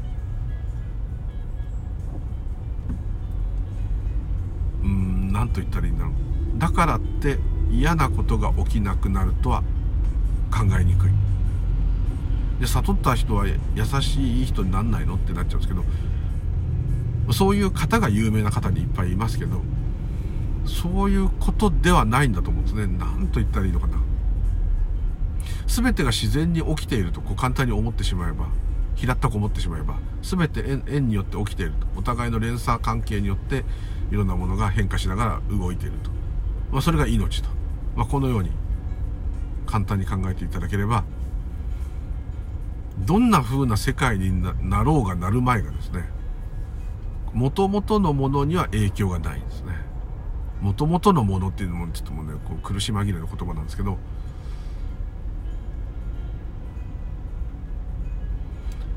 うん、なんと言ったらいいんだろう。だからって嫌なことが起きなくなるとは考えにくい。で悟った人は優しいいい人になんないの？ってなっちゃうんですけどそういう方が有名な方にいっぱいいますけどそういうことではないんだと思うんですね。何と言ったらいいのかな。全てが自然に起きているとこう簡単に思ってしまえば平ったく思ってしまえば全て縁縁によって起きていると。お互いの連鎖関係によっていろんなものが変化しながら動いていると、まあ、それが命と、まあ、このように簡単に考えていただければどんな風な世界になろうがなる前がですね、元々のものには影響がないんですね。元々のものっていうのもちょっともうね、こう苦し紛れの言葉なんですけど、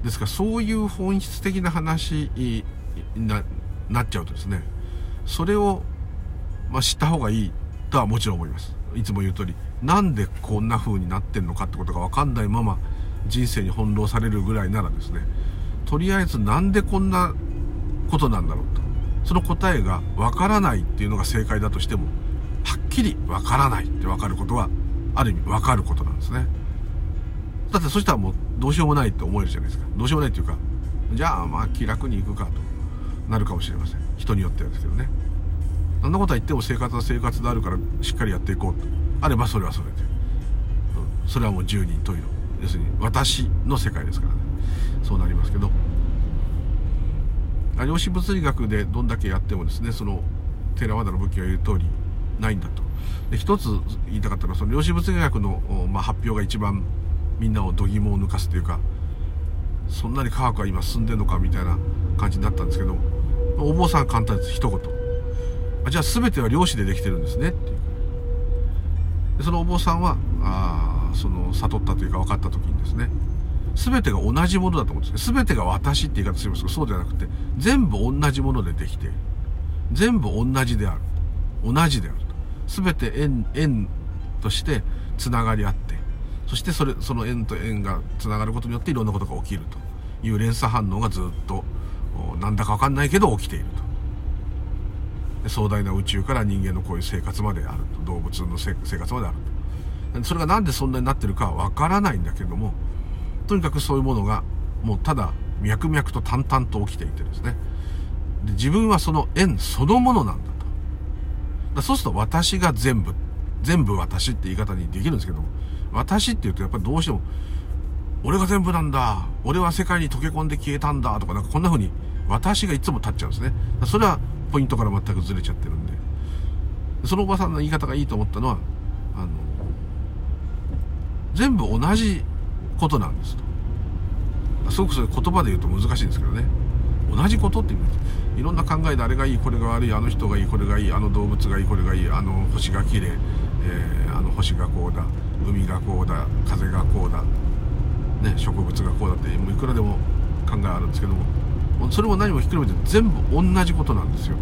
ですからそういう本質的な話にななっちゃうとですね、それを、まあ、知った方がいいとはもちろん思います。いつも言う通り、なんでこんな風になってんのかってことがわかんないまま、人生に翻弄されるぐらいならですねとりあえずなんでこんなことなんだろうとその答えがわからないっていうのが正解だとしてもはっきりわからないってわかることはある意味わかることなんですね。だってそしたらもうどうしようもないって思えるじゃないですか。どうしようもないっていうかじゃあまあ気楽に行くかとなるかもしれません。人によってはですけどね。そんなことは言っても生活は生活であるからしっかりやっていこうと。あればそれはそれで、うん、それはもう十人十色。要するに私の世界ですからね。そうなりますけど。量子物理学でどんだけやってもですねそのテラワダの武器が言う通りないんだと。で一つ言いたかったのはその量子物理学の、まあ、発表が一番みんなを度肝を抜かすというかそんなに科学は今進んでるのかみたいな感じになったんですけどお坊さん簡単です。一言。あじゃあ全ては量子でできてるんですね。っていうでそのお坊さんはあその悟ったというか分かった時にですね全てが同じものだと思うんですね全てが私って言い方するんですけどそうではなくて全部同じものでできている全部同じである。同じであると。全て縁縁としてつながり合ってそしてそれその縁と縁がつながることによっていろんなことが起きると。いう連鎖反応がずっとなんだか分かんないけど起きていると。壮大な宇宙から人間のこういう生活まであると。動物の生活まであると。それがなんでそんなになってるかわからないんだけども、とにかくそういうものが、もうただ脈々と淡々と起きていてですね。で自分はその縁そのものなんだと。だそうすると私が全部、全部私って言い方にできるんですけども、私って言うとやっぱりどうしても、俺が全部なんだ、俺は世界に溶け込んで消えたんだとか、なんかこんな風に私がいつも立っちゃうんですね。それはポイントから全くずれちゃってるんで。そのおばさんの言い方がいいと思ったのは、あの、全部同じことなんですと。すごくそれ言葉で言うと難しいんですけどね。同じことって言ういろんな考えであれがいい、これが悪い、あの人がいい、これがいい、あの動物がいい、これがいい、あの星が綺麗、えー、あの星がこうだ、海がこうだ、風がこうだ、ね、植物がこうだって、もういくらでも考えあるんですけども、それも何もひっくるめて全部同じことなんですよ。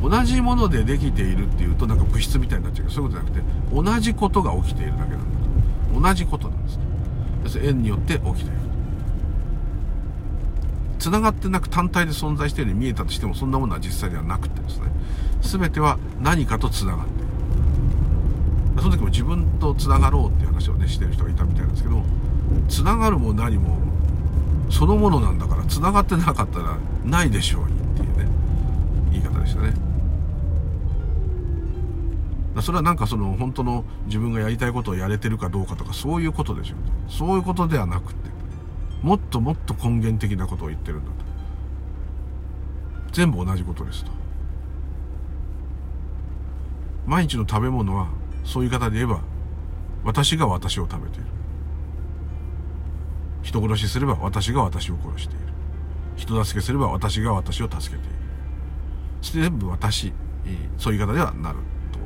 同じものでできているっていうとなんか物質みたいになっちゃうけどそういうことじゃなくて同じことが起きているだけなんだ同じことなんです。要す。るに縁によって起きてい。る繋がってなく単体で存在しているように見えたとしてもそんなものは実際にはなくてですね。全ては何かと繋がっているその時も自分と繋がろうっていう話をねしてる人がいたみたいなんですけど繋がるも何もそのものなんだから繋がってなかったらないでしょうにっていうね言い方でしたね。それはなんかその本当の自分がやりたいことをやれてるかどうかとかそういうことでしょ。うそういうことではなくてもっともっと根源的なことを言ってるんだと。全部同じことですと。毎日の食べ物はそういう方で言えば私が私を食べている。人殺しすれば私が私を殺している。人助けすれば私が私を助けている。全部私そういう方ではなる。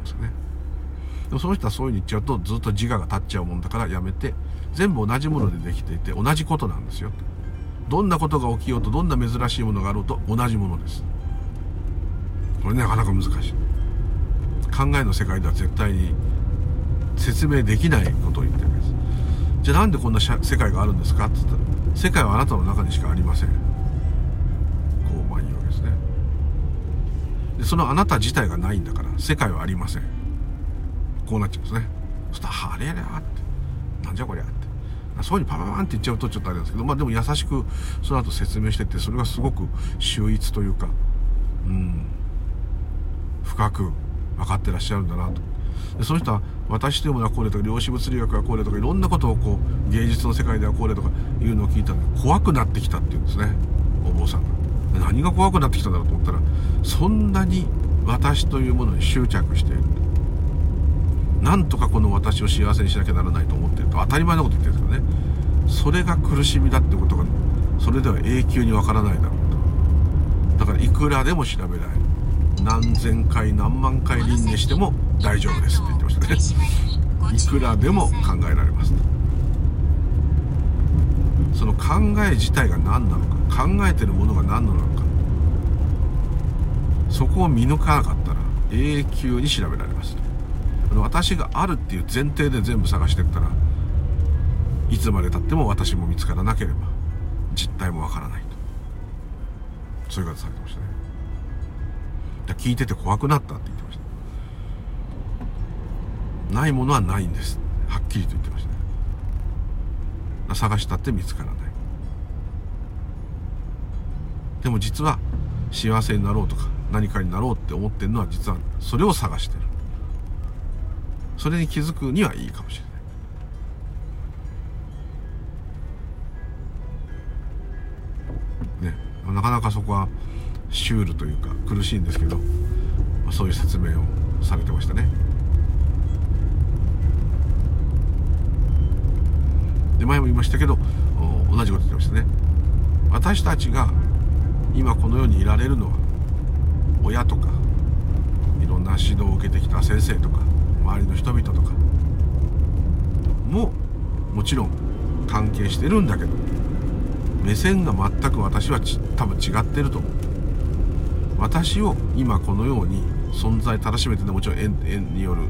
んですよね。でもその人はそういうふうに言っちゃうとずっと自我が立っちゃうもんだからやめて全部同じものでできていて同じことなんですよ。どんなことが起きようとどんな珍しいものがあろうと同じものです。これなかなか難しい。考えの世界では絶対に説明できないことを言ってるんです。じゃあなんでこんな世界があるんですかって言ったら世界はあなたの中にしかありません。そのあなた自体がないんだから世界はありません。こうなっちゃうんですね。そしたら「あれやれって。なんじゃこりゃ」って。そういうふうにパパパンって言っちゃうとちょっとあれですけどまあでも優しくその後説明してってそれがすごく秀逸というかうん。深く分かってらっしゃるんだなと。でその人は私というものはこうでとか量子物理学はこうでとかいろんなことをこう芸術の世界ではこうでとかいうのを聞いたので怖くなってきたっていうんですね。お坊さんが。何が怖くなってきたんだろうと思ったらそんなに私というものに執着しているなんとかこの私を幸せにしなきゃならないと思っていると当たり前のこと言ってるんですけどね。それが苦しみだってことがそれでは永久にわからないだろうと。だからいくらでも調べられる。何千回何万回輪廻しても大丈夫ですって言ってましたね。い。くらでも考えられますその考え自体が何なのか考えてるものが何なのかそこを見抜かなかったら永久に調べられます。私があるっていう前提で全部探してったらいつまでたっても私も見つからなければ実態もわからないと。そういう方されてましたね。聞いてて怖くなったって言ってました。ないものはないんです。はっきりと言ってました。探したって見つからない。でも実は幸せになろうとか何かになろうって思ってるのは実はそれを探してる。それに気づくにはいいかもしれない。ねなかなかそこはシュールというか苦しいんですけどそういう説明をされてましたね。で前も言いましたけど同じこと言ってましたね。私たちが今この世にいられるのは親とかいろんな指導を受けてきた先生とか周りの人々とかももちろん関係してるんだけど目線が全く私は多分違ってると。思う私を今このように存在たらしめてでもちろん縁縁による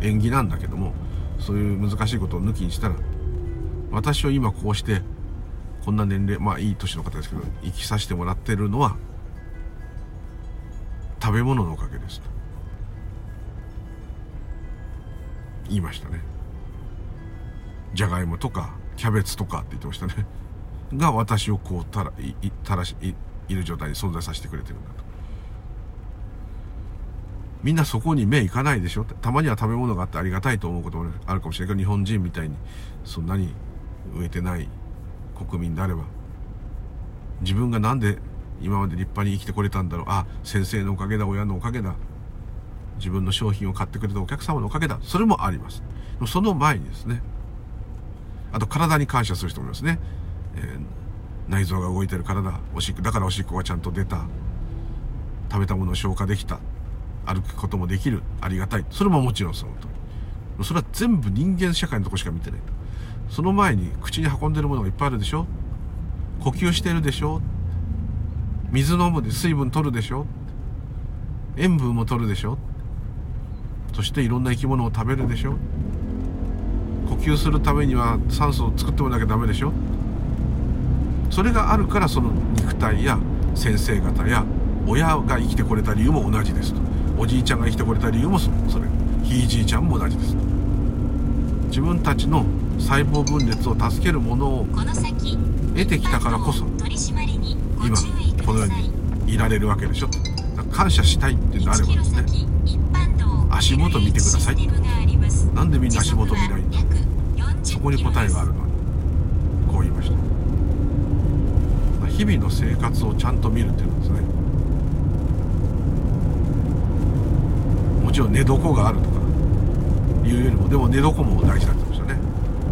縁起なんだけどもそういう難しいことを抜きにしたら私を今こうしてこんな年齢まあいい年の方ですけど生きさせてもらってるのは食べ物のおかげですと。言いましたね。じゃがいもとかキャベツとかって言ってましたね。が私をこうたらいたらしいいる状態に存在させてくれてるんだと。みんなそこに目いかないでしょ。たまには食べ物があってありがたいと思うこともあるかもしれないけど日本人みたいにそんなに植えてない国民であれば自分が何で今まで立派に生きてこれたんだろうあ先生のおかげだ親のおかげだ自分の商品を買ってくれたお客様のおかげだそれもあります。その前にですねあと体に感謝する人もいますね、えー、内臓が動いてる体おしっこだからおしっこがちゃんと出た食べたものを消化できた歩くこともできるありがたい。それももちろんそのと。それは全部人間社会のとこしか見てないと。その前に口に運んでるものがいっぱいあるでしょ？呼吸してるでしょ？水飲むで水分取るでしょ？塩分も取るでしょ？そしていろんな生き物を食べるでしょ？呼吸するためには酸素を作ってもらなきゃダメでしょ？それがあるからその肉体や先生方や親が生きてこれた理由も同じです。とおじいちゃんが生きてこれた理由もそれ。ひいじいちゃんも同じです。自分たちの細胞分裂を助けるものを得てきたからこそ今このようにいられるわけでしょ感謝したいっていうのあればですね足元見てくださいなんでみんな足元見ないんだそこに答えがあるのにこう言いました日々の生活をちゃんと見るっていうんですねもちろん寝床があるというよりもでも寝床も大事だってましたね。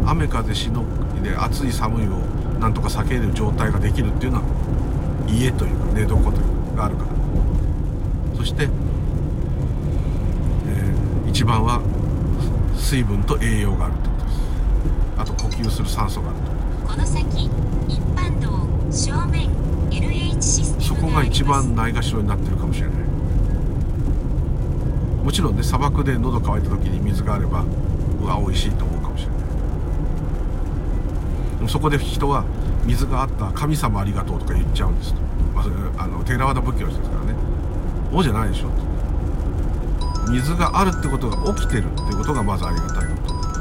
雨風しのぎで暑い寒いをなんとか避ける状態ができるっていうのは家というか寝床というかがあるから。そして、えー、一番は水分と栄養があるってことです。あと呼吸する酸素があるとこの先一般道正面 LH システムそこが一番ないがしろになってるかもしれないもちろんね砂漠で喉乾いた時に水があればうわ美味しいと思うかもしれない。そこで人は水があった神様ありがとうとか言っちゃうんですと、まあ、それあのテラワダ仏教の人ですからね。そうじゃないでしょ水があるってことが起きてるってことがまずありがたいこ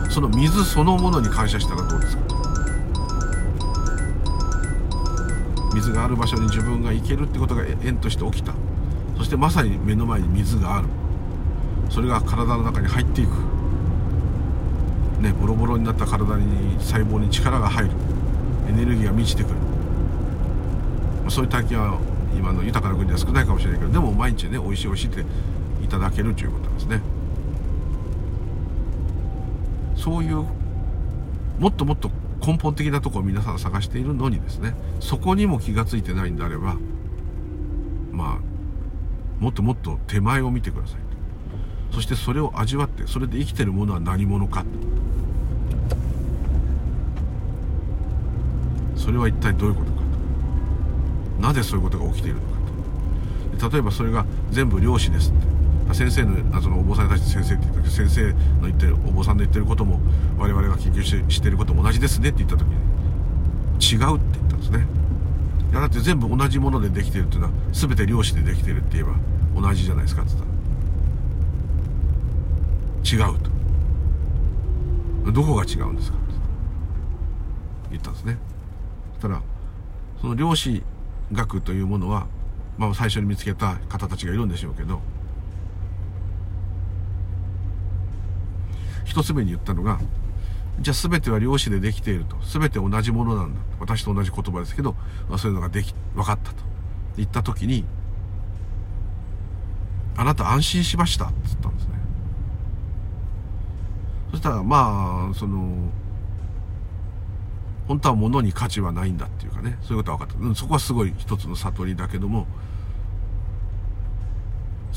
と。その水そのものに感謝したらどうですか？水がある場所に自分が行けるってことが縁として起きた。そしてまさに目の前に水がある。それが体の中に入っていく。ねボロボロになった体に細胞に力が入る。エネルギーが満ちてくる。そういう体験は今の豊かな国では少ないかもしれないけどでも毎日ね美味しい美味しいっていただけるということなんですね。そういうもっともっと根本的なところを皆さん探しているのにですねそこにも気がついてないんであればまあもっともっと手前を見てください。そしてそれを味わってそれで生きてるものは何者か。それは一体どういうことか。となぜそういうことが起きているのか。と例えばそれが全部漁師です。って先生のあそのお坊さんに対して先生って言ったけど先生の言ってるお坊さんの言ってることも我々が研究してしてることも同じですね。って言った時に違うって言ったんですね。いやだって全部同じものでできてるっていうのは全て漁師でできてるって言えば同じじゃないですかって言った。違うと。どこが違うんですか？って言ったんですね。そしたらその量子学というものは、まあ、最初に見つけた方たちがいるんでしょうけど一つ目に言ったのがじゃあ全ては量子でできていると。全て同じものなんだ。私と同じ言葉ですけど、まあ、そういうのができ分かったと。言った時にあなた安心しましたって言ったんですね。そしたらまあその本当は物に価値はないんだっていうかねそういうことは分かった、うん、そこはすごい一つの悟りだけども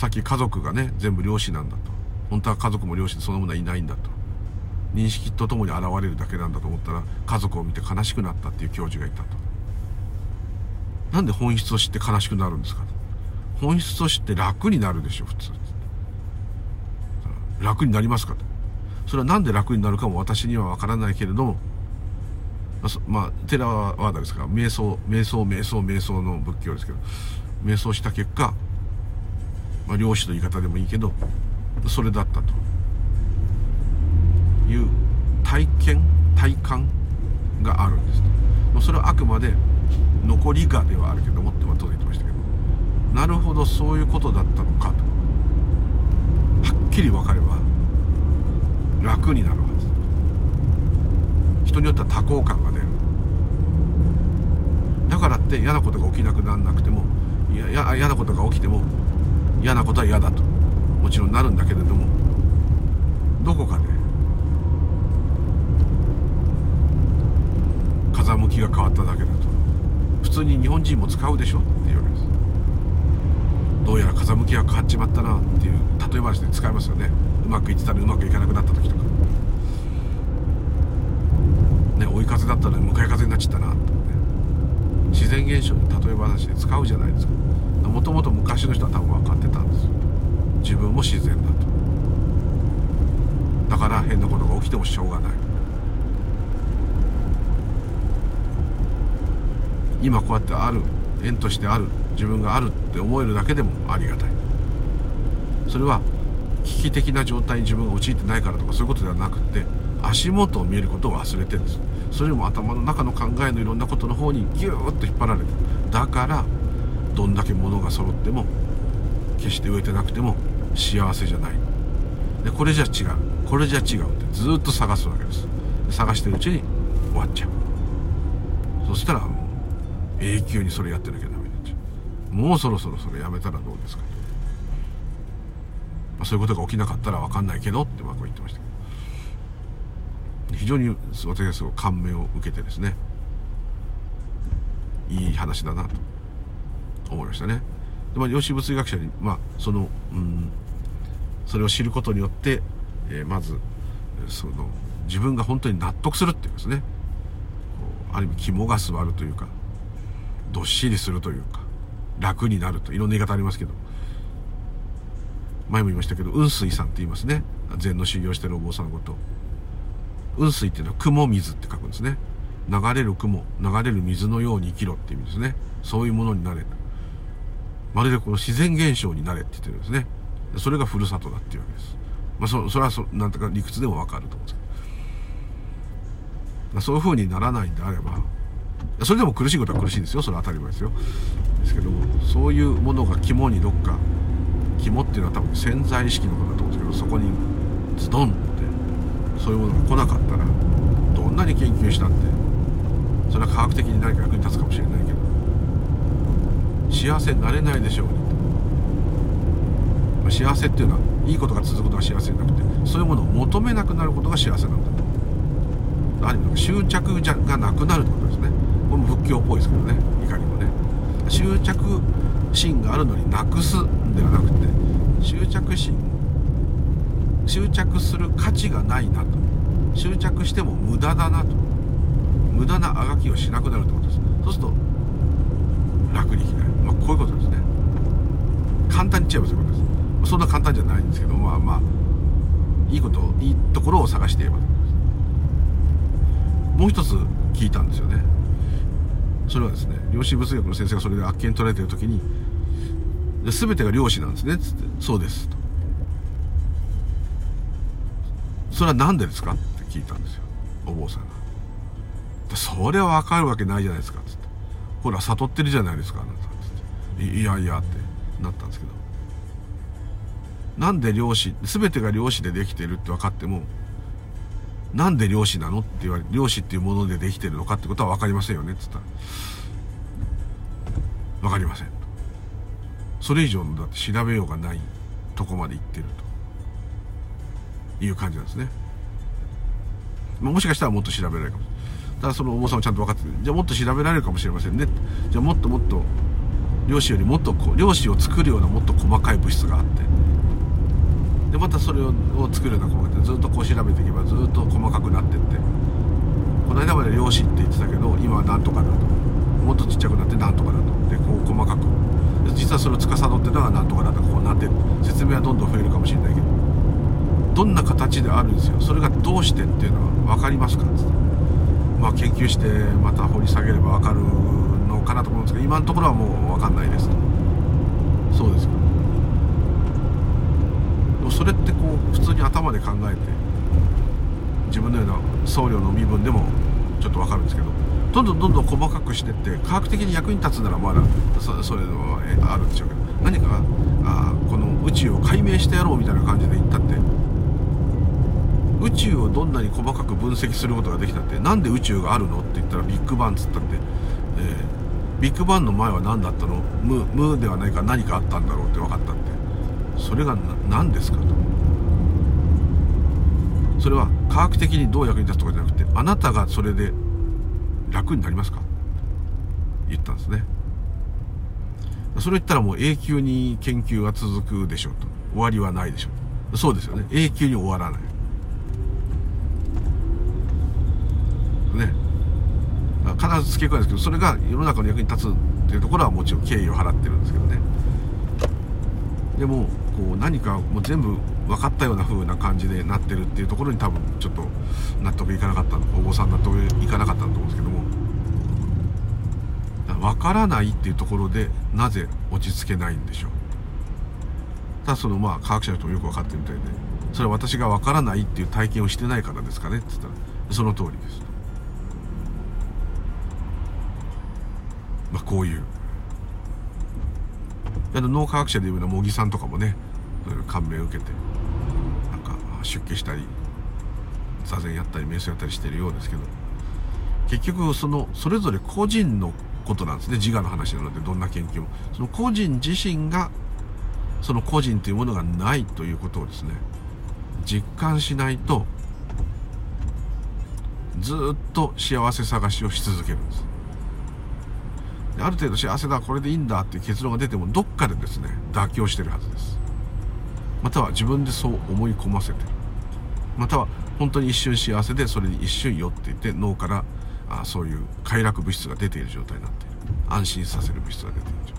さっき家族がね全部漁師なんだと。本当は家族も漁師でそのものはいないんだと。認識とともに現れるだけなんだと思ったら家族を見て悲しくなったっていう教授がいたと。なんで本質を知って悲しくなるんですか本質を知って楽になるでしょ普通。楽になりますかと。それは何で楽になるかも私には分からないけれどもまあテラワーダですか？瞑想瞑想瞑想瞑想の仏教ですけど瞑想した結果、まあ、漁師の言い方でもいいけどそれだったと。いう体験体感があるんですそれはあくまで残りがではあるけどもって届いてましたけど。なるほどそういうことだったのかと。はっきり分かれば楽になるはず。人によっては多幸感が出る。だからって嫌なことが起きなくならなくてもいや嫌なことが起きても嫌なことは嫌だと。もちろんなるんだけれどもどこかで風向きが変わっただけだと。普通に日本人も使うでしょっていうわけです。どうやら風向きが変わっちまったなっていう例え話で使いますよね。まくいってたらうまくいかなくなった時とか。ね追い風だったのに向かい風になっちゃったなとかね自然現象に例え話で使うじゃないですか。もともと昔の人は多分分かってたんですよ。自分も自然だと。だから変なことが起きてもしょうがない。今こうやってある縁としてある自分があるって思えるだけでもありがたい。それは危機的な状態に自分が陥ってないからとかそういうことではなくて足元を見えることを忘れてるんです。それよりも頭の中の考えのいろんなことの方にギューッと引っ張られてだからどんだけ物が揃っても決して植えてなくても幸せじゃない。でこれじゃ違う。これじゃ違うってずっと探すわけです。探してるうちに終わっちゃう。そしたら永久にそれやってなきゃダメになっちゃう。もうそろそろそれやめたらどうですか？まあ、そういうことが起きなかったら分かんないけどってまあこう言ってました。非常に私はすごい感銘を受けてですね。いい話だなと思いましたね。で、まあ、量子物理学者に、まあ、その、うん、それを知ることによって、えー、まずその自分が本当に納得するっていうですね。ある意味肝が据わるというかどっしりするというか楽になるといろんな言い方ありますけど。前も言いましたけど雲水さんって言いますね。禅の修行してるお坊さんのこと。雲水っていうのは雲水って書くんですね。流れる雲流れる水のように生きろって意味ですね。そういうものになれまるでこの自然現象になれって言ってるんですね。それがふるさとだっていうわけです。まあそそれはそなんとか理屈でもわかると思うんです。けどそういう風にならないんであればそれでも苦しいことは苦しいんですよ。それは当たり前ですよ。ですけどもそういうものが肝にどっか肝っていうのは多分潜在意識のことだと思うんですけどそこにズドンってそういうものが来なかったらどんなに研究したってそれは科学的に何か役に立つかもしれないけど幸せになれないでしょうに幸せっていうのはいいことが続くことが幸せじゃなくて。そういうものを求めなくなることが幸せなんだとある意味執着がなくなるってことですね。これも仏教っぽいですけどね。いかにもね執着心があるのになくすではなくて執着心執着する価値がないなと。執着しても無駄だなと。無駄なあがきをしなくなるってことです。そうすると楽に生きない、まあ、こういうことですね。簡単に言っちゃえばそういうことです。そんな簡単じゃないんですけどまあまあいいこといいところを探して言えばもう一つ聞いたんですよね。それはですね量子物学の先生がそれであっけに取られてる時にで全てが量子なんですね。つってそうですと。それは何でですかって聞いたんですよ。お坊さんが。それは分かるわけないじゃないですか。つって。ほら悟ってるじゃないですかあなた。つって。いやいやってなったんですけど。なんで量子全てが量子でできてるって分かってもなんで量子なのって言われ量子っていうものでできてるのかってことは分かりませんよね。って言ったら分かりません。それ以上のだって調べようがないとこまで行ってると。いう感じなんですね、まあ、もしかしたらもっと調べられるかも。ただその重さもちゃんと分かってる。じゃあもっと調べられるかもしれませんね。じゃあもっともっと量子よりもっとこう量子を作るようなもっと細かい物質があって。でまたそれを作るような細かいずっとこう調べていけばずっと細かくなってって。この間まで量子って言ってたけど今は何とかだと。もっとちっちゃくなって何とかだと。でこう細かく。実はそれを司ってるのが何とかだ。とこうなって説明はどんどん増えるかもしれないけど。どんな形であるんですよ。それがどうしてっていうのは分かりますかって。まあ研究してまた掘り下げれば分かるのかなと思うんですけど今のところはもう分かんないです。そうですかでもそれってこう普通に頭で考えて自分のような僧侶の身分でもちょっと分かるんですけど。どんどんどんどん細かくしてって科学的に役に立つならまだそそれはあるんでしょうけど。何かあこの宇宙を解明してやろうみたいな感じで言ったって。宇宙をどんなに細かく分析することができたってなんで宇宙があるのって言ったらビッグバンっつったって、えー、ビッグバンの前は何だったの？無無ではないか何かあったんだろうって分かったって。それが何ですかと。それは科学的にどう役に立つとかじゃなくてあなたがそれで楽になりますか？言ったんですね。それ言ったらもう永久に研究が続くでしょうと。終わりはないでしょう。そうですよね。永久に終わらない。ね。必ず付け加えですけどそれが世の中の役に立つっていうところはもちろん敬意を払ってるんですけどね。でもこう何かもう全部分かったような風な感じでなってるっていうところに多分ちょっと納得いかなかったお坊さん納得いかなかったと思うんですけども。分からないっていうところでなぜ落ち着けないんでしょう。ただそのまあ科学者の人もよく分かってるみたいでそれは私が分からないっていう体験をしてないからですかねって言ったらその通りですまあこういう。あの脳科学者でいうような茂木さんとかもね感銘を受けてなんか出家したり座禅やったり瞑想やったりしてるようですけど結局そのそれぞれ個人のことなんですね。自我の話なのでどんな研究も。その個人自身がその個人というものがないということをですね実感しないとずっと幸せ探しをし続けるんです。ある程度幸せだこれでいいんだっていう結論が出てもどっかでですね妥協してるはずです。または自分でそう思い込ませてるまたは本当に一瞬幸せでそれに一瞬酔っていて脳からあそういう快楽物質が出ている状態になっている。安心させる物質が出ている状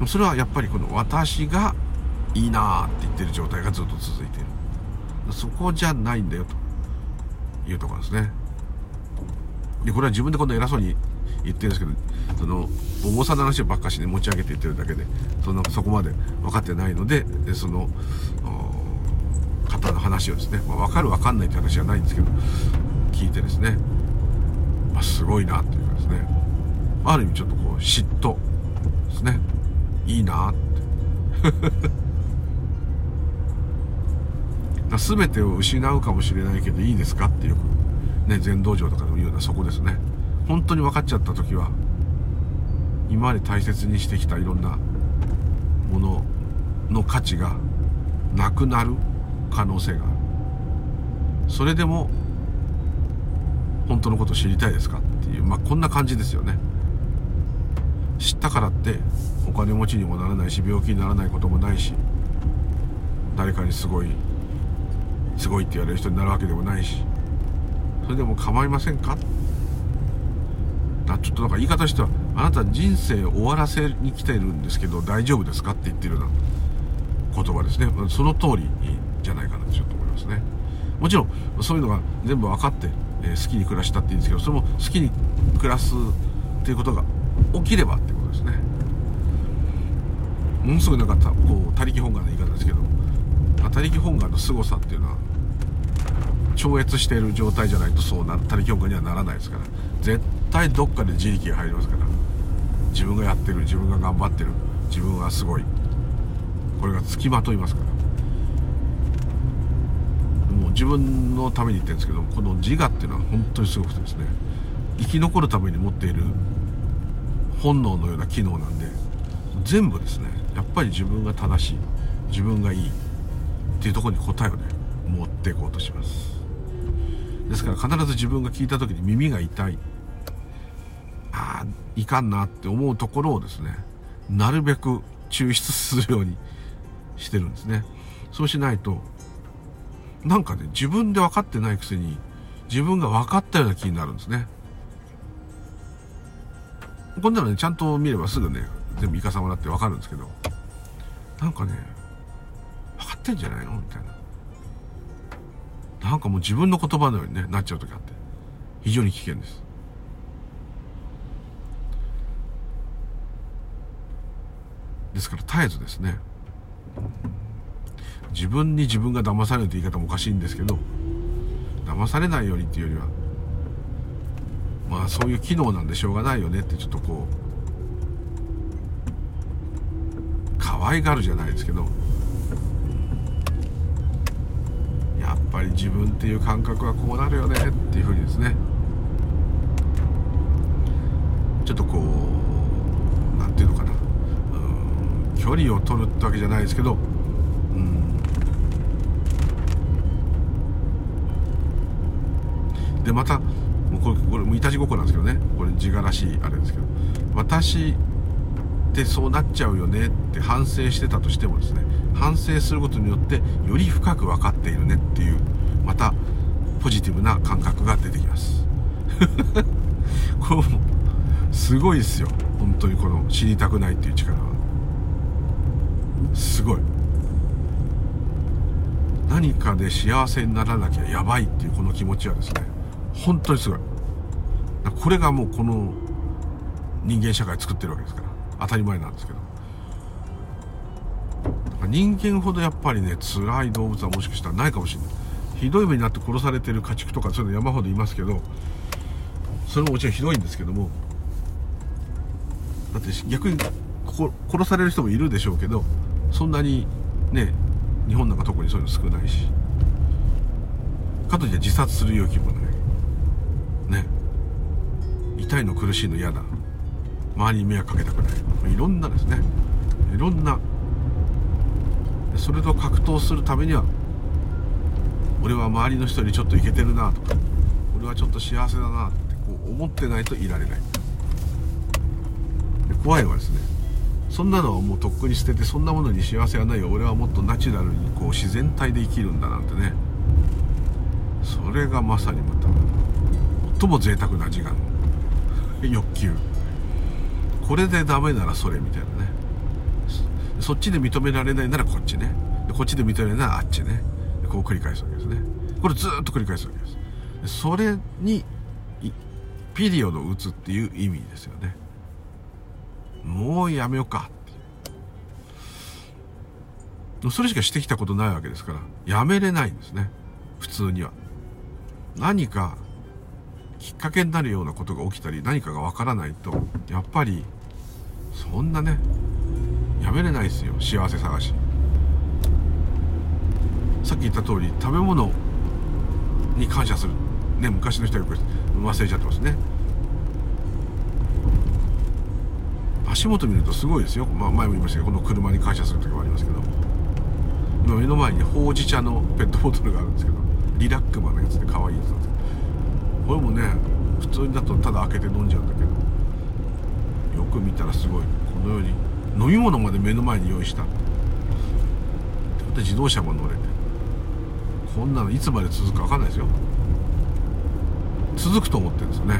態。それはやっぱりこの私がいいなって言ってる状態がずっと続いている。そこじゃないんだよというところですね。でこれは自分でこんな偉そうに言ってるんですけどそのお坊さの話ばっかしね持ち上げて言ってるだけでそのそこまで分かってないのででその方の話をですね、まあ、分かる分かんないって話じゃないんですけど聞いてですね、まあ、すごいなっていうかですねある意味ちょっとこう嫉妬ですね。いいなって。全てを失うかもしれないけどいいですかってよくね全道場とかでも言うのはそこですね。本当に分かっちゃった時は今まで大切にしてきたいろんなものの価値がなくなる可能性がある。それでも本当のこと知りたいですかっていう。まあこんな感じですよね。知ったからってお金持ちにもならないし病気にならないこともないし誰かにすごいすごいって言われる人になるわけでもないしそれでも構いませんか？ちょっとなんか言い方してはあなた人生終わらせに来てるんですけど大丈夫ですかって言ってるような言葉ですね。その通りじゃないかなとちょっと思いますね。もちろんそういうのが全部分かって、えー、好きに暮らしたっていいんですけどそれも好きに暮らすっていうことが起きればってことですね。ものすごいなかたこう他力本願の言い方ですけど他力本願の凄さっていうのは超越している状態じゃないとそうな他力本願にはならないですから絶対どっかで自力が入りますから。自分がやってる自分が頑張ってる自分はすごい。これがつきまといますから。もう自分のために言ってるんですけどこの自我っていうのは本当にすごくてですね生き残るために持っている本能のような機能なんで全部ですねやっぱり自分が正しい自分がいいっていうとこに答えをね持っていこうとします。ですから必ず自分が聞いた時に耳が痛いいかんなって思うところをですねなるべく抽出するようにしてるんですね。そうしないとなんかね自分で分かってないくせに自分が分かったような気になるんですね。こんなのねちゃんと見ればすぐね全部イカサマだって分かるんですけどなんかね分かってんじゃないのみたいな。なんかもう自分の言葉のようにねなっちゃう時あって非常に危険です。ですから絶えずですね。自分に自分が騙されるって言い方もおかしいんですけど騙されないようにっていうよりはまあそういう機能なんでしょうがないよねってちょっとこう可愛がるじゃないですけどやっぱり自分っていう感覚はこうなるよねっていうふうにですね。ちょっとこう何て言うのかな。距離を取るってわけじゃないですけどうん。でまたこれこれもいたちごっこなんですけどね。これ自我らしいあれですけど。私ってそうなっちゃうよねって反省してたとしてもですね反省することによってより深く分かっているねっていうまたポジティブな感覚が出てきます。これもすごいですよ。本当にこの死にたくないっていう力は。すごい。何かで幸せにならなきゃやばいっていうこの気持ちはですね本当にすごい。これがもうこの人間社会作ってるわけですから。当たり前なんですけど。人間ほどやっぱりね辛い動物はもしかしたらないかもしれない。ひどい目になって殺されてる家畜とかそういうの山ほどいますけどそれももちろんひどいんですけども。だって逆に殺される人もいるでしょうけどそんなにね日本なんか特にそういうの少ないし。かといって自殺する勇気もない。ね。痛いの苦しいの嫌だ。周りに迷惑かけたくない。いろんなですね。いろんな。それと格闘するためには俺は周りの人にちょっといけてるなとか俺はちょっと幸せだなってこう思ってないといられない。怖いのはですねそんなのはもうとっくに捨ててそんなものに幸せはないよ。俺はもっとナチュラルにこう自然体で生きるんだなんてね。それがまさにまた最も贅沢な自我の欲求。これでダメならそれみたいなね。そっちで認められないならこっちね。こっちで認められないならあっちね。こう繰り返すわけですね。これずっと繰り返すわけです。それにピリオドを打つっていう意味ですよね。もうやめようかってそれしかしてきたことないわけですからやめれないんですね。普通には。何かきっかけになるようなことが起きたり何かがわからないとやっぱりそんなねやめれないですよ。幸せ探し。さっき言った通り食べ物に感謝する。ね昔の人はよく忘れちゃってますね。足元見るとすごいですよ、まあ、前も言いましたけどこの車に感謝する時もありますけど。今目の前にほうじ茶のペットボトルがあるんですけどリラックマのやつで可愛いやつなんですこれもね普通だとただ開けて飲んじゃうんだけどよく見たらすごいこのように飲み物まで目の前に用意したで自動車も乗れてこんなのいつまで続くか分かんないですよ続くと思ってるんですよね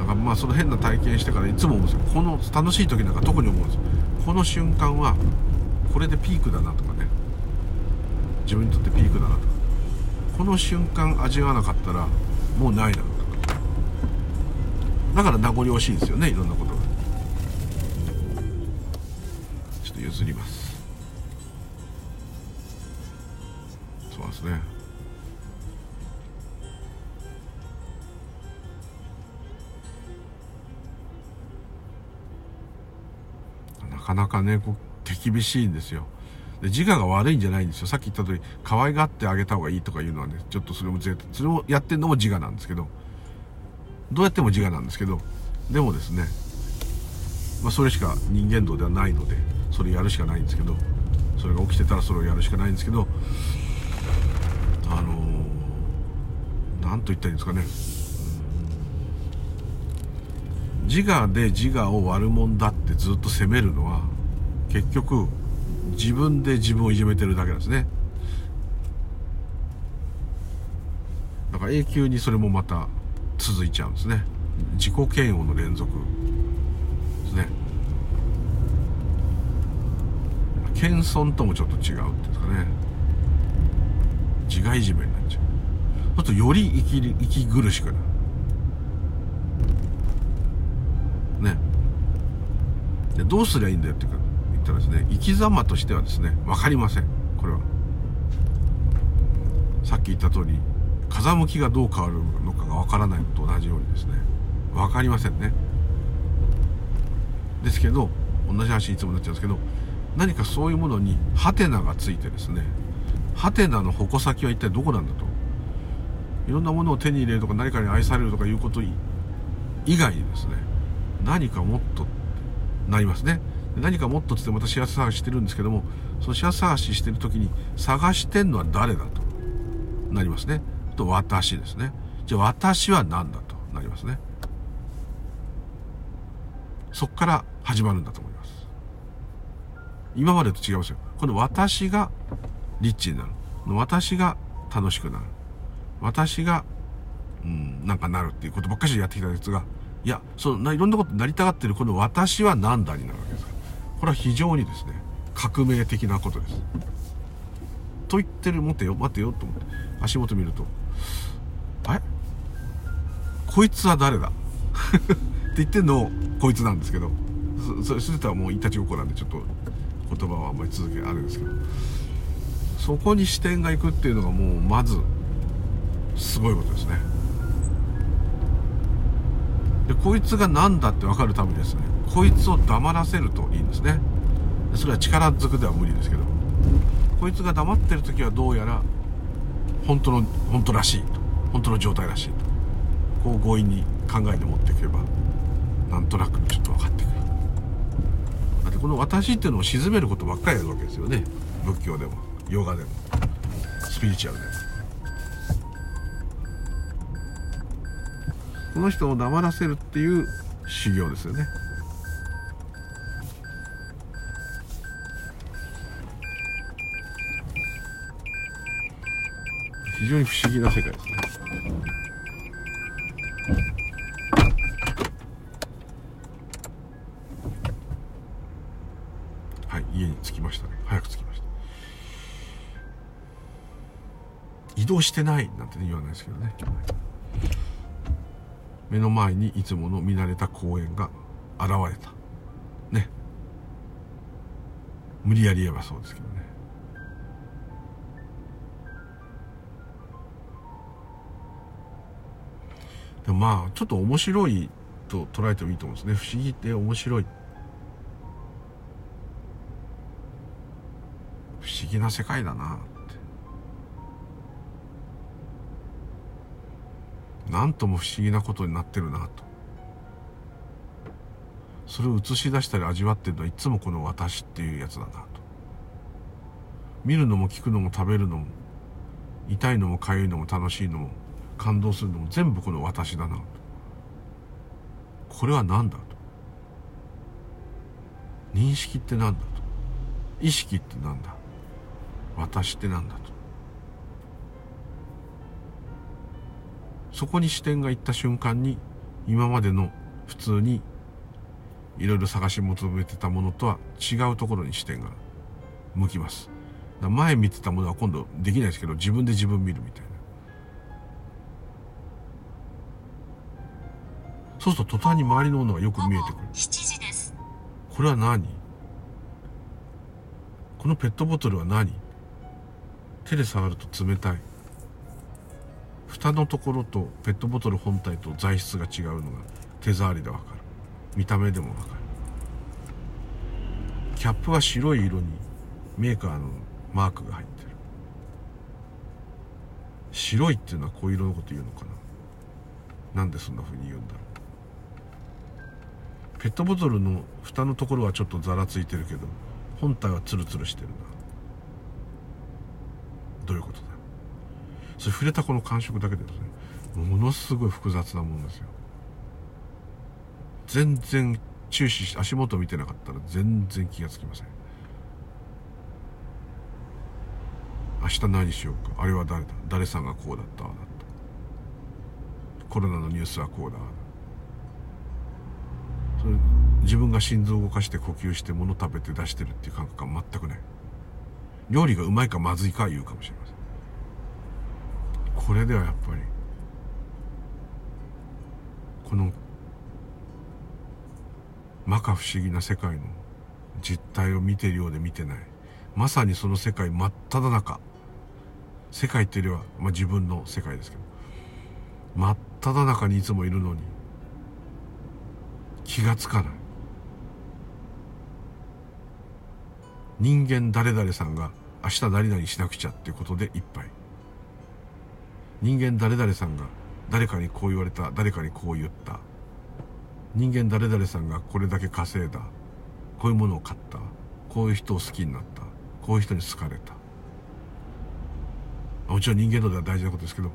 だからまあその変な体験してからいつも思うんですよ。この楽しい時なんか特に思うんですよ。この瞬間はこれでピークだなとかね。自分にとってピークだなとか。この瞬間味わわなかったらもうないなとか。だから名残惜しいですよねいろんなことが。ちょっと譲ります。そうですね。かなかねこう手厳しいんですよ。で自我が悪いんじゃないんですよ。さっき言った通り可愛がってあげた方がいいとかいうのはねちょっとそれもそれをやってんのも自我なんですけどどうやっても自我なんですけどでもですね、まあ、それしか人間道ではないのでそれやるしかないんですけどそれが起きてたらそれをやるしかないんですけどあの何、と言ったらいいんですかね。自我で自我を悪者だってずっと責めるのは結局自分で自分をいじめてるだけなんですね。だから永久にそれもまた続いちゃうんですね。自己嫌悪の連続ですね。謙遜ともちょっと違うっていうんですかね。自我いじめになっちゃう。そうするとより生き息苦しくなるねでどうすりゃいいんだよって言ったらですね生き様としてはですね分かりません。これは。さっき言った通り風向きがどう変わるのかが分からないのと同じようにですね分かりませんね。ですけど同じ話いつもなっちゃうんですけど何かそういうものにハテナがついてですねハテナの矛先は一体どこなんだと。いろんなものを手に入れるとか何かに愛されるとかいうこと以外にですね何かもっとなりますね。何かもっとつってまた幸せ探ししてるんですけどもその幸せ探ししてる時に探してんのは誰だとなりますね。と私ですね。じゃあ私は何だとなりますね。そっから始まるんだと思います。今までと違いますよ。この私がリッチになる。私が楽しくなる。私がうんなんかなるっていうことばっかしやってきたやつがいやそのいろんなことになりたがってるこの私は何だになるわけですか。らこれは非常にですね革命的なことです。と言ってる待てよ待てよと思って足元見るとあれ？こいつは誰だ？って言ってんのこいつなんですけどそそしてたらもういたちごっこなんでちょっと言葉はあんまり続けあるんですけどそこに視点がいくっていうのがもうまずすごいことですね。でこいつが何だって分かるためにですね。こいつを黙らせるといいんですね。それは力ずくでは無理ですけど。こいつが黙ってる時はどうやら本当の本当らしいと。本当の状態らしいと。こう強引に考えて持っていけばなんとなくちょっと分かってくる。だってこの私っていうのを鎮めることばっかりやるわけですよね。仏教でもヨガでもスピリチュアルでも。この人を黙らせるっていう修行ですよね。非常に不思議な世界ですね。はい家に着きましたね。早く着きました。移動してないなんて、ね、言わないですけどね。目の前にいつもの見慣れた公園が現れた。ね。無理やり言えばそうですけどね。でもまあちょっと面白いと捉えてもいいと思うんですね。不思議って面白い。不思議な世界だな。ってなんとも不思議なことになってるなと。それを映し出したり味わってるのはいつもこの私っていうやつだなと。見るのも聞くのも食べるのも痛いのも痒いのも楽しいのも感動するのも全部この私だなと。これは何だと。認識って何だと。意識って何だ。私って何だと。そこに視点がいった瞬間に今までの普通にいろいろ探し求めてたものとは違うところに視点が向きます。前見てたものは今度できないですけど自分で自分見るみたいな。そうすると途端に周りのものがよく見えてくる。7時です。これは何？このペットボトルは何？手で触ると冷たい蓋のところとペットボトル本体と材質が違うのが手触りでわかる。見た目でもわかる。キャップは白い色にメーカーのマークが入ってる。白いっていうのはこういう色のこと言うのかな。なんでそんな風に言うんだろう。ペットボトルの蓋のところはちょっとざらついてるけど本体はツルツルしてるな。どういうことだ？それ触れたこの感触だけでですねものすごい複雑なものですよ。全然注視して足元見てなかったら全然気がつきません。明日何しようか。あれは誰だ？誰さんがこうだった？だった。コロナのニュースはこうだ。それ自分が心臓を動かして呼吸して物食べて出してるっていう感覚は全くない。料理がうまいかまずいかは言うかもしれません。これではやっぱり。この摩訶不思議な世界の実態を見てるようで見てない。まさにその世界真っ只中。世界っていうよりは、まあ、自分の世界ですけど。真っ只中にいつもいるのに気がつかない。人間誰々さんが明日何々しなくちゃっていうことでいっぱい。人間誰々さんが誰かにこう言われた誰かにこう言った。人間誰々さんがこれだけ稼いだ。こういうものを買った。こういう人を好きになった。こういう人に好かれた。もちろん人間のでは大事なことですけど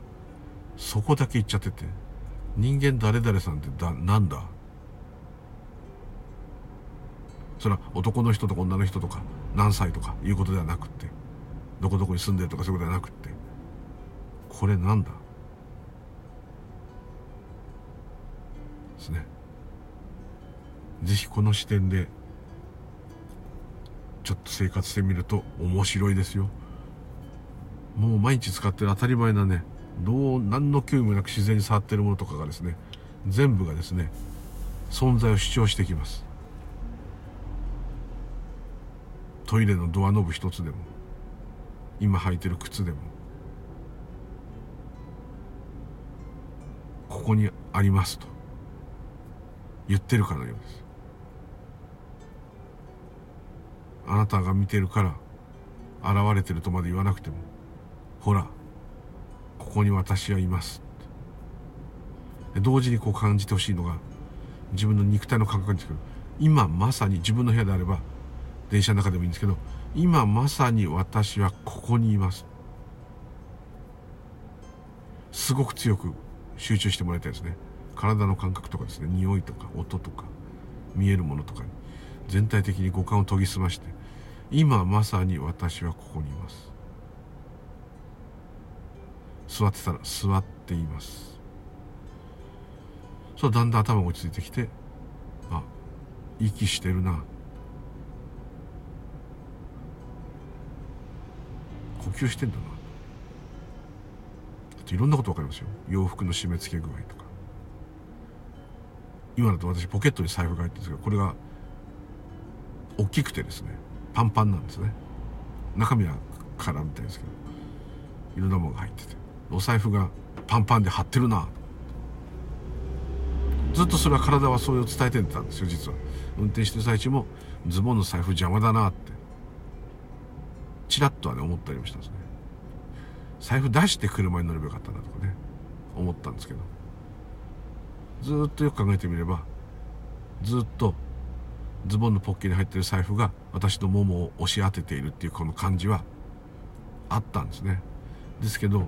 そこだけ言っちゃってて人間誰々さんってだなんだ？それは男の人とか女の人とか何歳とかいうことではなくってどこどこに住んでるとかそういうことではなくってこれなんだ？ですね。ぜひこの視点でちょっと生活してみると面白いですよ。もう毎日使ってる当たり前なね。どう何の興味もなく自然に触ってるものとかがですね全部がですね存在を主張してきます。トイレのドアノブ一つでも今履いてる靴でもここにありますと。言ってるかのようです。あなたが見てるから現れてるとまで言わなくてもほらここに私はいます。同時にこう感じてほしいのが自分の肉体の感覚なんですけど今まさに自分の部屋であれば電車の中でもいいんですけど今まさに私はここにいます。すごく強く集中してもらいたいですね。体の感覚とかですね。匂いとか音とか見えるものとかに全体的に五感を研ぎ澄まして今まさに私はここにいます。座ってたら座っています。そうだんだん頭が落ち着いてきてあ息してるな。呼吸してんだな。いろんなこと分かりますよ。洋服の締め付け具合とか。今だと私ポケットに財布が入ってるんですけどこれが大きくてですねパンパンなんですね。中身は空みたいですけどいろんなものが入ってて。お財布がパンパンで張ってるな。ずっとそれは体はそれを伝えてたんですよ実は。運転してる最中もズボンの財布邪魔だなってチラッとはね思ったりもしたんですね。財布出して車に乗ればよかったなとかね思ったんですけど。ずっとよく考えてみればずっとズボンのポッケに入ってる財布が私のももを押し当てているっていうこの感じはあったんですね。ですけど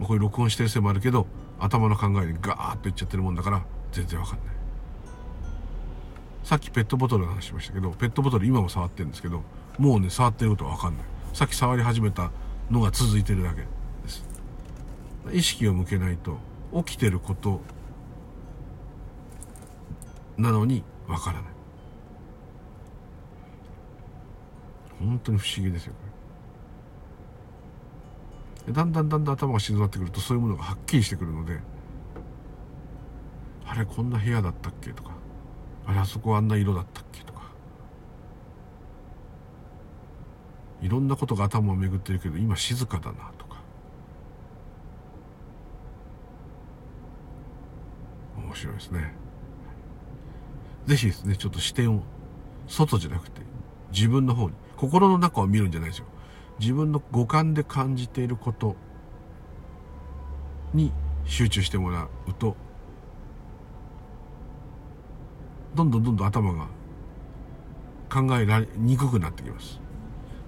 こういう録音してるせいもあるけど頭の考えにガーッといっちゃってるもんだから全然わかんない。さっきペットボトルの話しましたけどペットボトル今も触ってるんですけどもうね触ってることはわかんない。さっき触り始めたのが続いてるだけです。意識を向けないと起きてることなのにわからない。本当に不思議ですよ。これだんだんだんだん頭が静まってくるとそういうものがはっきりしてくるのであれこんな部屋だったっけとかあれあそこあんな色だったっけとかいろんなことが頭を巡ってるけど今静かだなとか。面白いですね。ぜひですねちょっと視点を外じゃなくて自分の方に心の中を見るんじゃないですよ。自分の五感で感じていることに集中してもらうとどんどんどんどん頭が考えられにくくなってきます。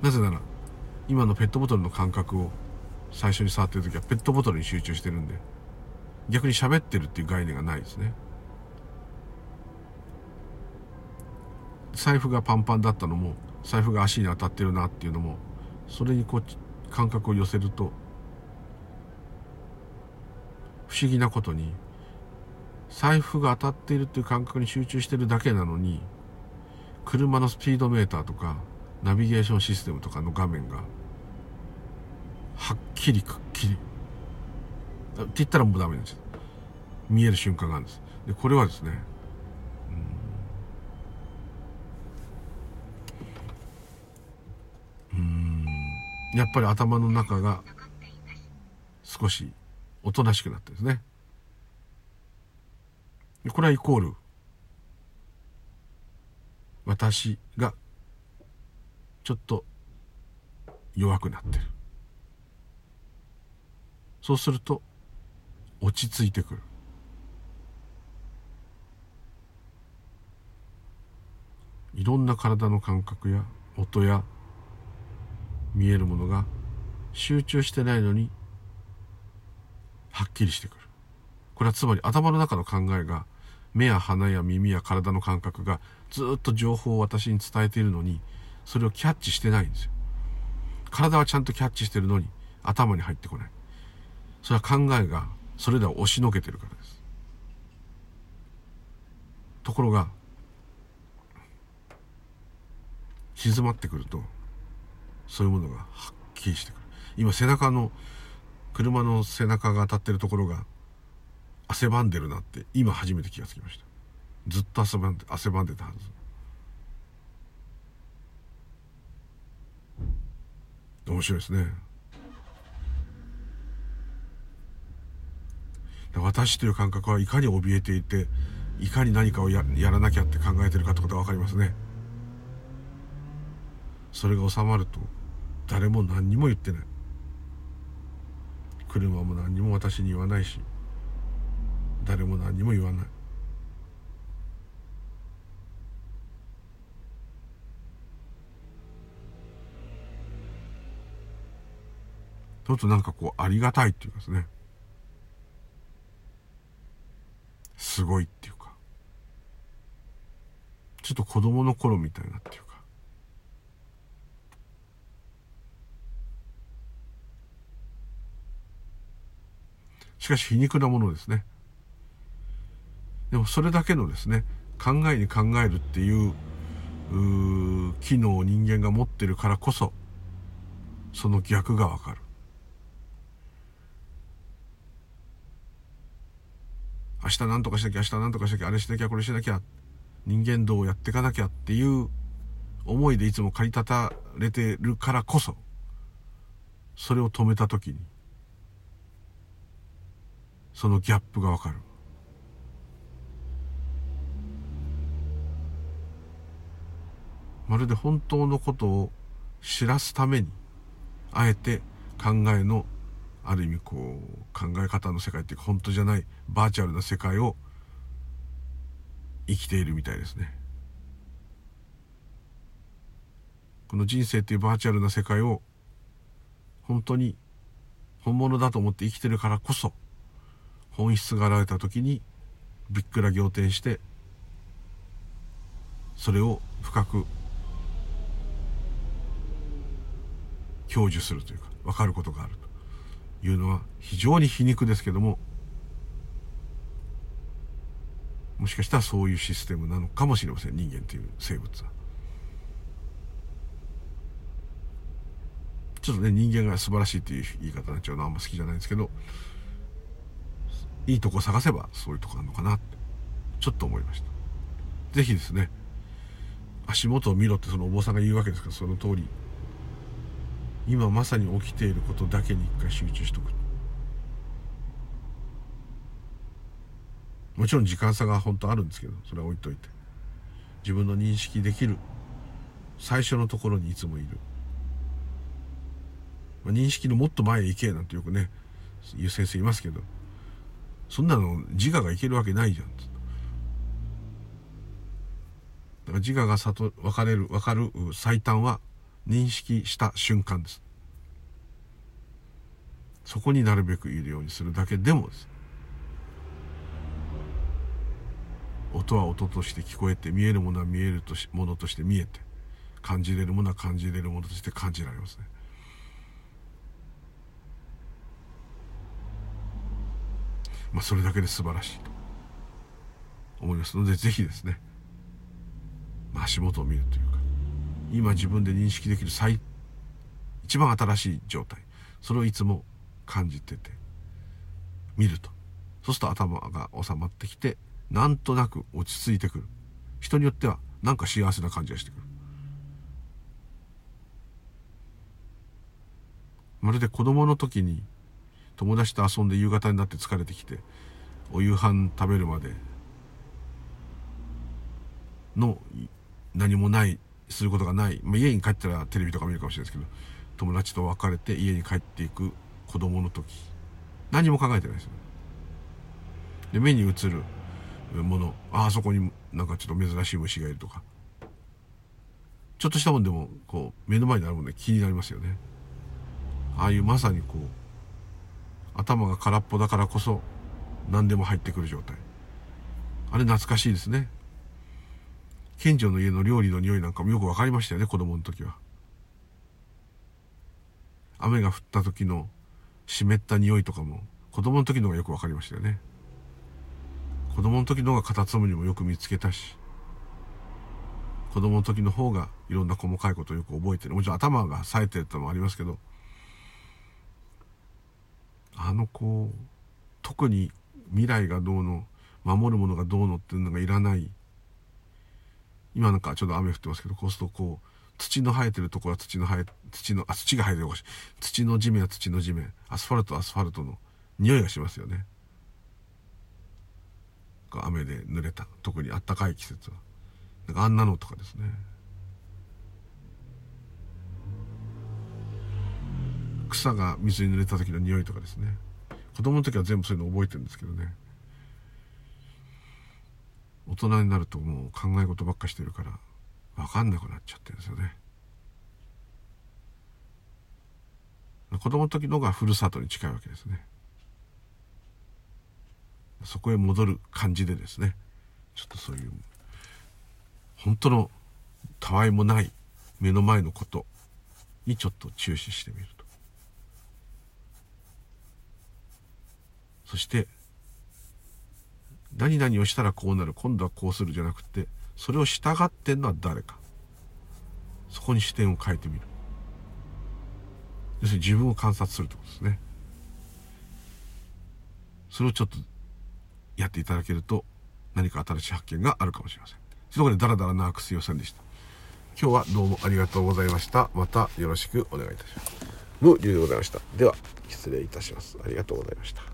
なぜなら今のペットボトルの感覚を最初に触ってる時はペットボトルに集中してるんで逆に喋ってるっていう概念がないですね。財布がパンパンだったのも財布が足に当たってるなっていうのもそれにこう感覚を寄せると不思議なことに財布が当たっているっていう感覚に集中してるだけなのに車のスピードメーターとかナビゲーションシステムとかの画面がはっきりくっきり。って言ったらもうダメなんです見える瞬間があるんです。でこれはですねうん。やっぱり頭の中が少しおとなしくなってですね。これはイコール私がちょっと弱くなってる。そうすると落ち着いてくる。いろんな体の感覚や音や見えるものが集中してないのにはっきりしてくる。これはつまり頭の中の考えが目や鼻や耳や体の感覚がずっと情報を私に伝えているのにそれをキャッチしてないんですよ。体はちゃんとキャッチしてるのに頭に入ってこない。それは考えがそれらを押しのけてるからです。ところが静まってくるとそういうものがはっきりしてくる。今背中の車の背中が当たってるところが汗ばんでるなって今初めて気がつきました。ずっと汗ばんで汗ばんでたはず。面白いですね。私という感覚はいかに怯えていていかに何かをややらなきゃって考えてるかってことが分かりますね。それが収まると誰も何にも言ってない。車も何にも私に言わないし誰も何にも言わない。ちょっとなんかこうありがたいっていうかですね。すごいっていうか。ちょっと子供の頃みたいなっていうか。しかし皮肉なものですね。でもそれだけのですね考えに考えるっていうう機能を人間が持ってるからこそその逆がわかる。明日何とかしなきゃ明日何とかしなきゃあれしなきゃこれしなきゃ人間道をやっていかなきゃっていう思いでいつも駆り立たれてるからこそそれを止めた時にそのギャップがわかる。まるで本当のことを知らすためにあえて考えのある意味こう考え方の世界っていうか本当じゃないバーチャルな世界を生きているみたいですね。この人生っていうバーチャルな世界を本当に本物だと思って生きてるからこそ本質が現れた時にびっくら仰天してそれを深く享受するというか分かることがあるいうのは非常に皮肉ですけどももしかしたらそういうシステムなのかもしれません人間という生物は。ちょっとね人間が素晴らしいっていう言い方になっちゃうのはあんま好きじゃないんですけどいいとこ探せばそういうとこあるのかなってちょっと思いました是非ですね足元を見ろってそのお坊さんが言うわけですからその通り今まさに起きていることだけに一回集中しとく。もちろん時間差が本当あるんですけどそれは置いといて。自分の認識できる。最初のところにいつもいる、まあ、認識のもっと前へ行けなんてよくね言う先生いますけど。そんなの自我がいけるわけないじゃん。だから自我が悟分かれる分かる最短は認識した瞬間です。そこになるべくいるようにするだけでもです。音は音として聞こえて見えるものは見えるとしものとして見えて感じれるものは感じれるものとして感じられますね。まあそれだけで素晴らしいと。思いますのでぜひですね、足元を見るという。今自分で認識できる最一番新しい状態。それをいつも感じてて見ると。そうすると頭が収まってきてなんとなく落ち着いてくる。人によってはなんか幸せな感じがしてくる。まるで子供の時に友達と遊んで夕方になって疲れてきてお夕飯食べるまでの何もないすることがない、まあ、家に帰ったらテレビとか見るかもしれないですけど友達と別れて家に帰っていく子供の時。何も考えてないですよね。で目に映るもの。ああそこになんかちょっと珍しい虫がいるとか。ちょっとしたもんでもこう目の前にあるもんで気になりますよね。ああいうまさにこう頭が空っぽだからこそ何でも入ってくる状態。あれ懐かしいですね。近所の家の料理の匂いなんかもよく分かりましたよね子供の時は。雨が降った時の湿った匂いとかも子供の時のがよく分かりましたよね。子供の時の方がカタツムリもよく見つけたし子供の時の方がいろんな細かいことをよく覚えてる。もちろん頭が冴えてるってのもありますけどあの子特に未来がどうの守るものがどうのっていうのがいらない今なんかちょっと雨降ってますけどこうするとこう土の生えてるところは土の生え土のあ土が生えてるし土の地面は土の地面アスファルトはアスファルトの匂いがしますよね。雨で濡れた特にあったかい季節は。なんかあんなのとかですね。草が水に濡れた時の匂いとかですね。子供の時は全部そういうの覚えてるんですけどね。大人になるともう考え事ばっかしてるから分かんなくなっちゃってるんですよね。子供の時のがふるさとに近いわけですね。そこへ戻る感じでですねちょっとそういう本当のたわいもない目の前のことにちょっと注視してみると。そして何々をしたらこうなる今度はこうするじゃなくてそれを従ってんのは誰か。そこに視点を変えてみる。要するに自分を観察するってことですね。それをちょっとやっていただけると何か新しい発見があるかもしれません。ということでダラダラなくすいませんでした。今日はどうもありがとうございました。またよろしくお願いいたします。のゆうでございました。では失礼いたします。ありがとうございました。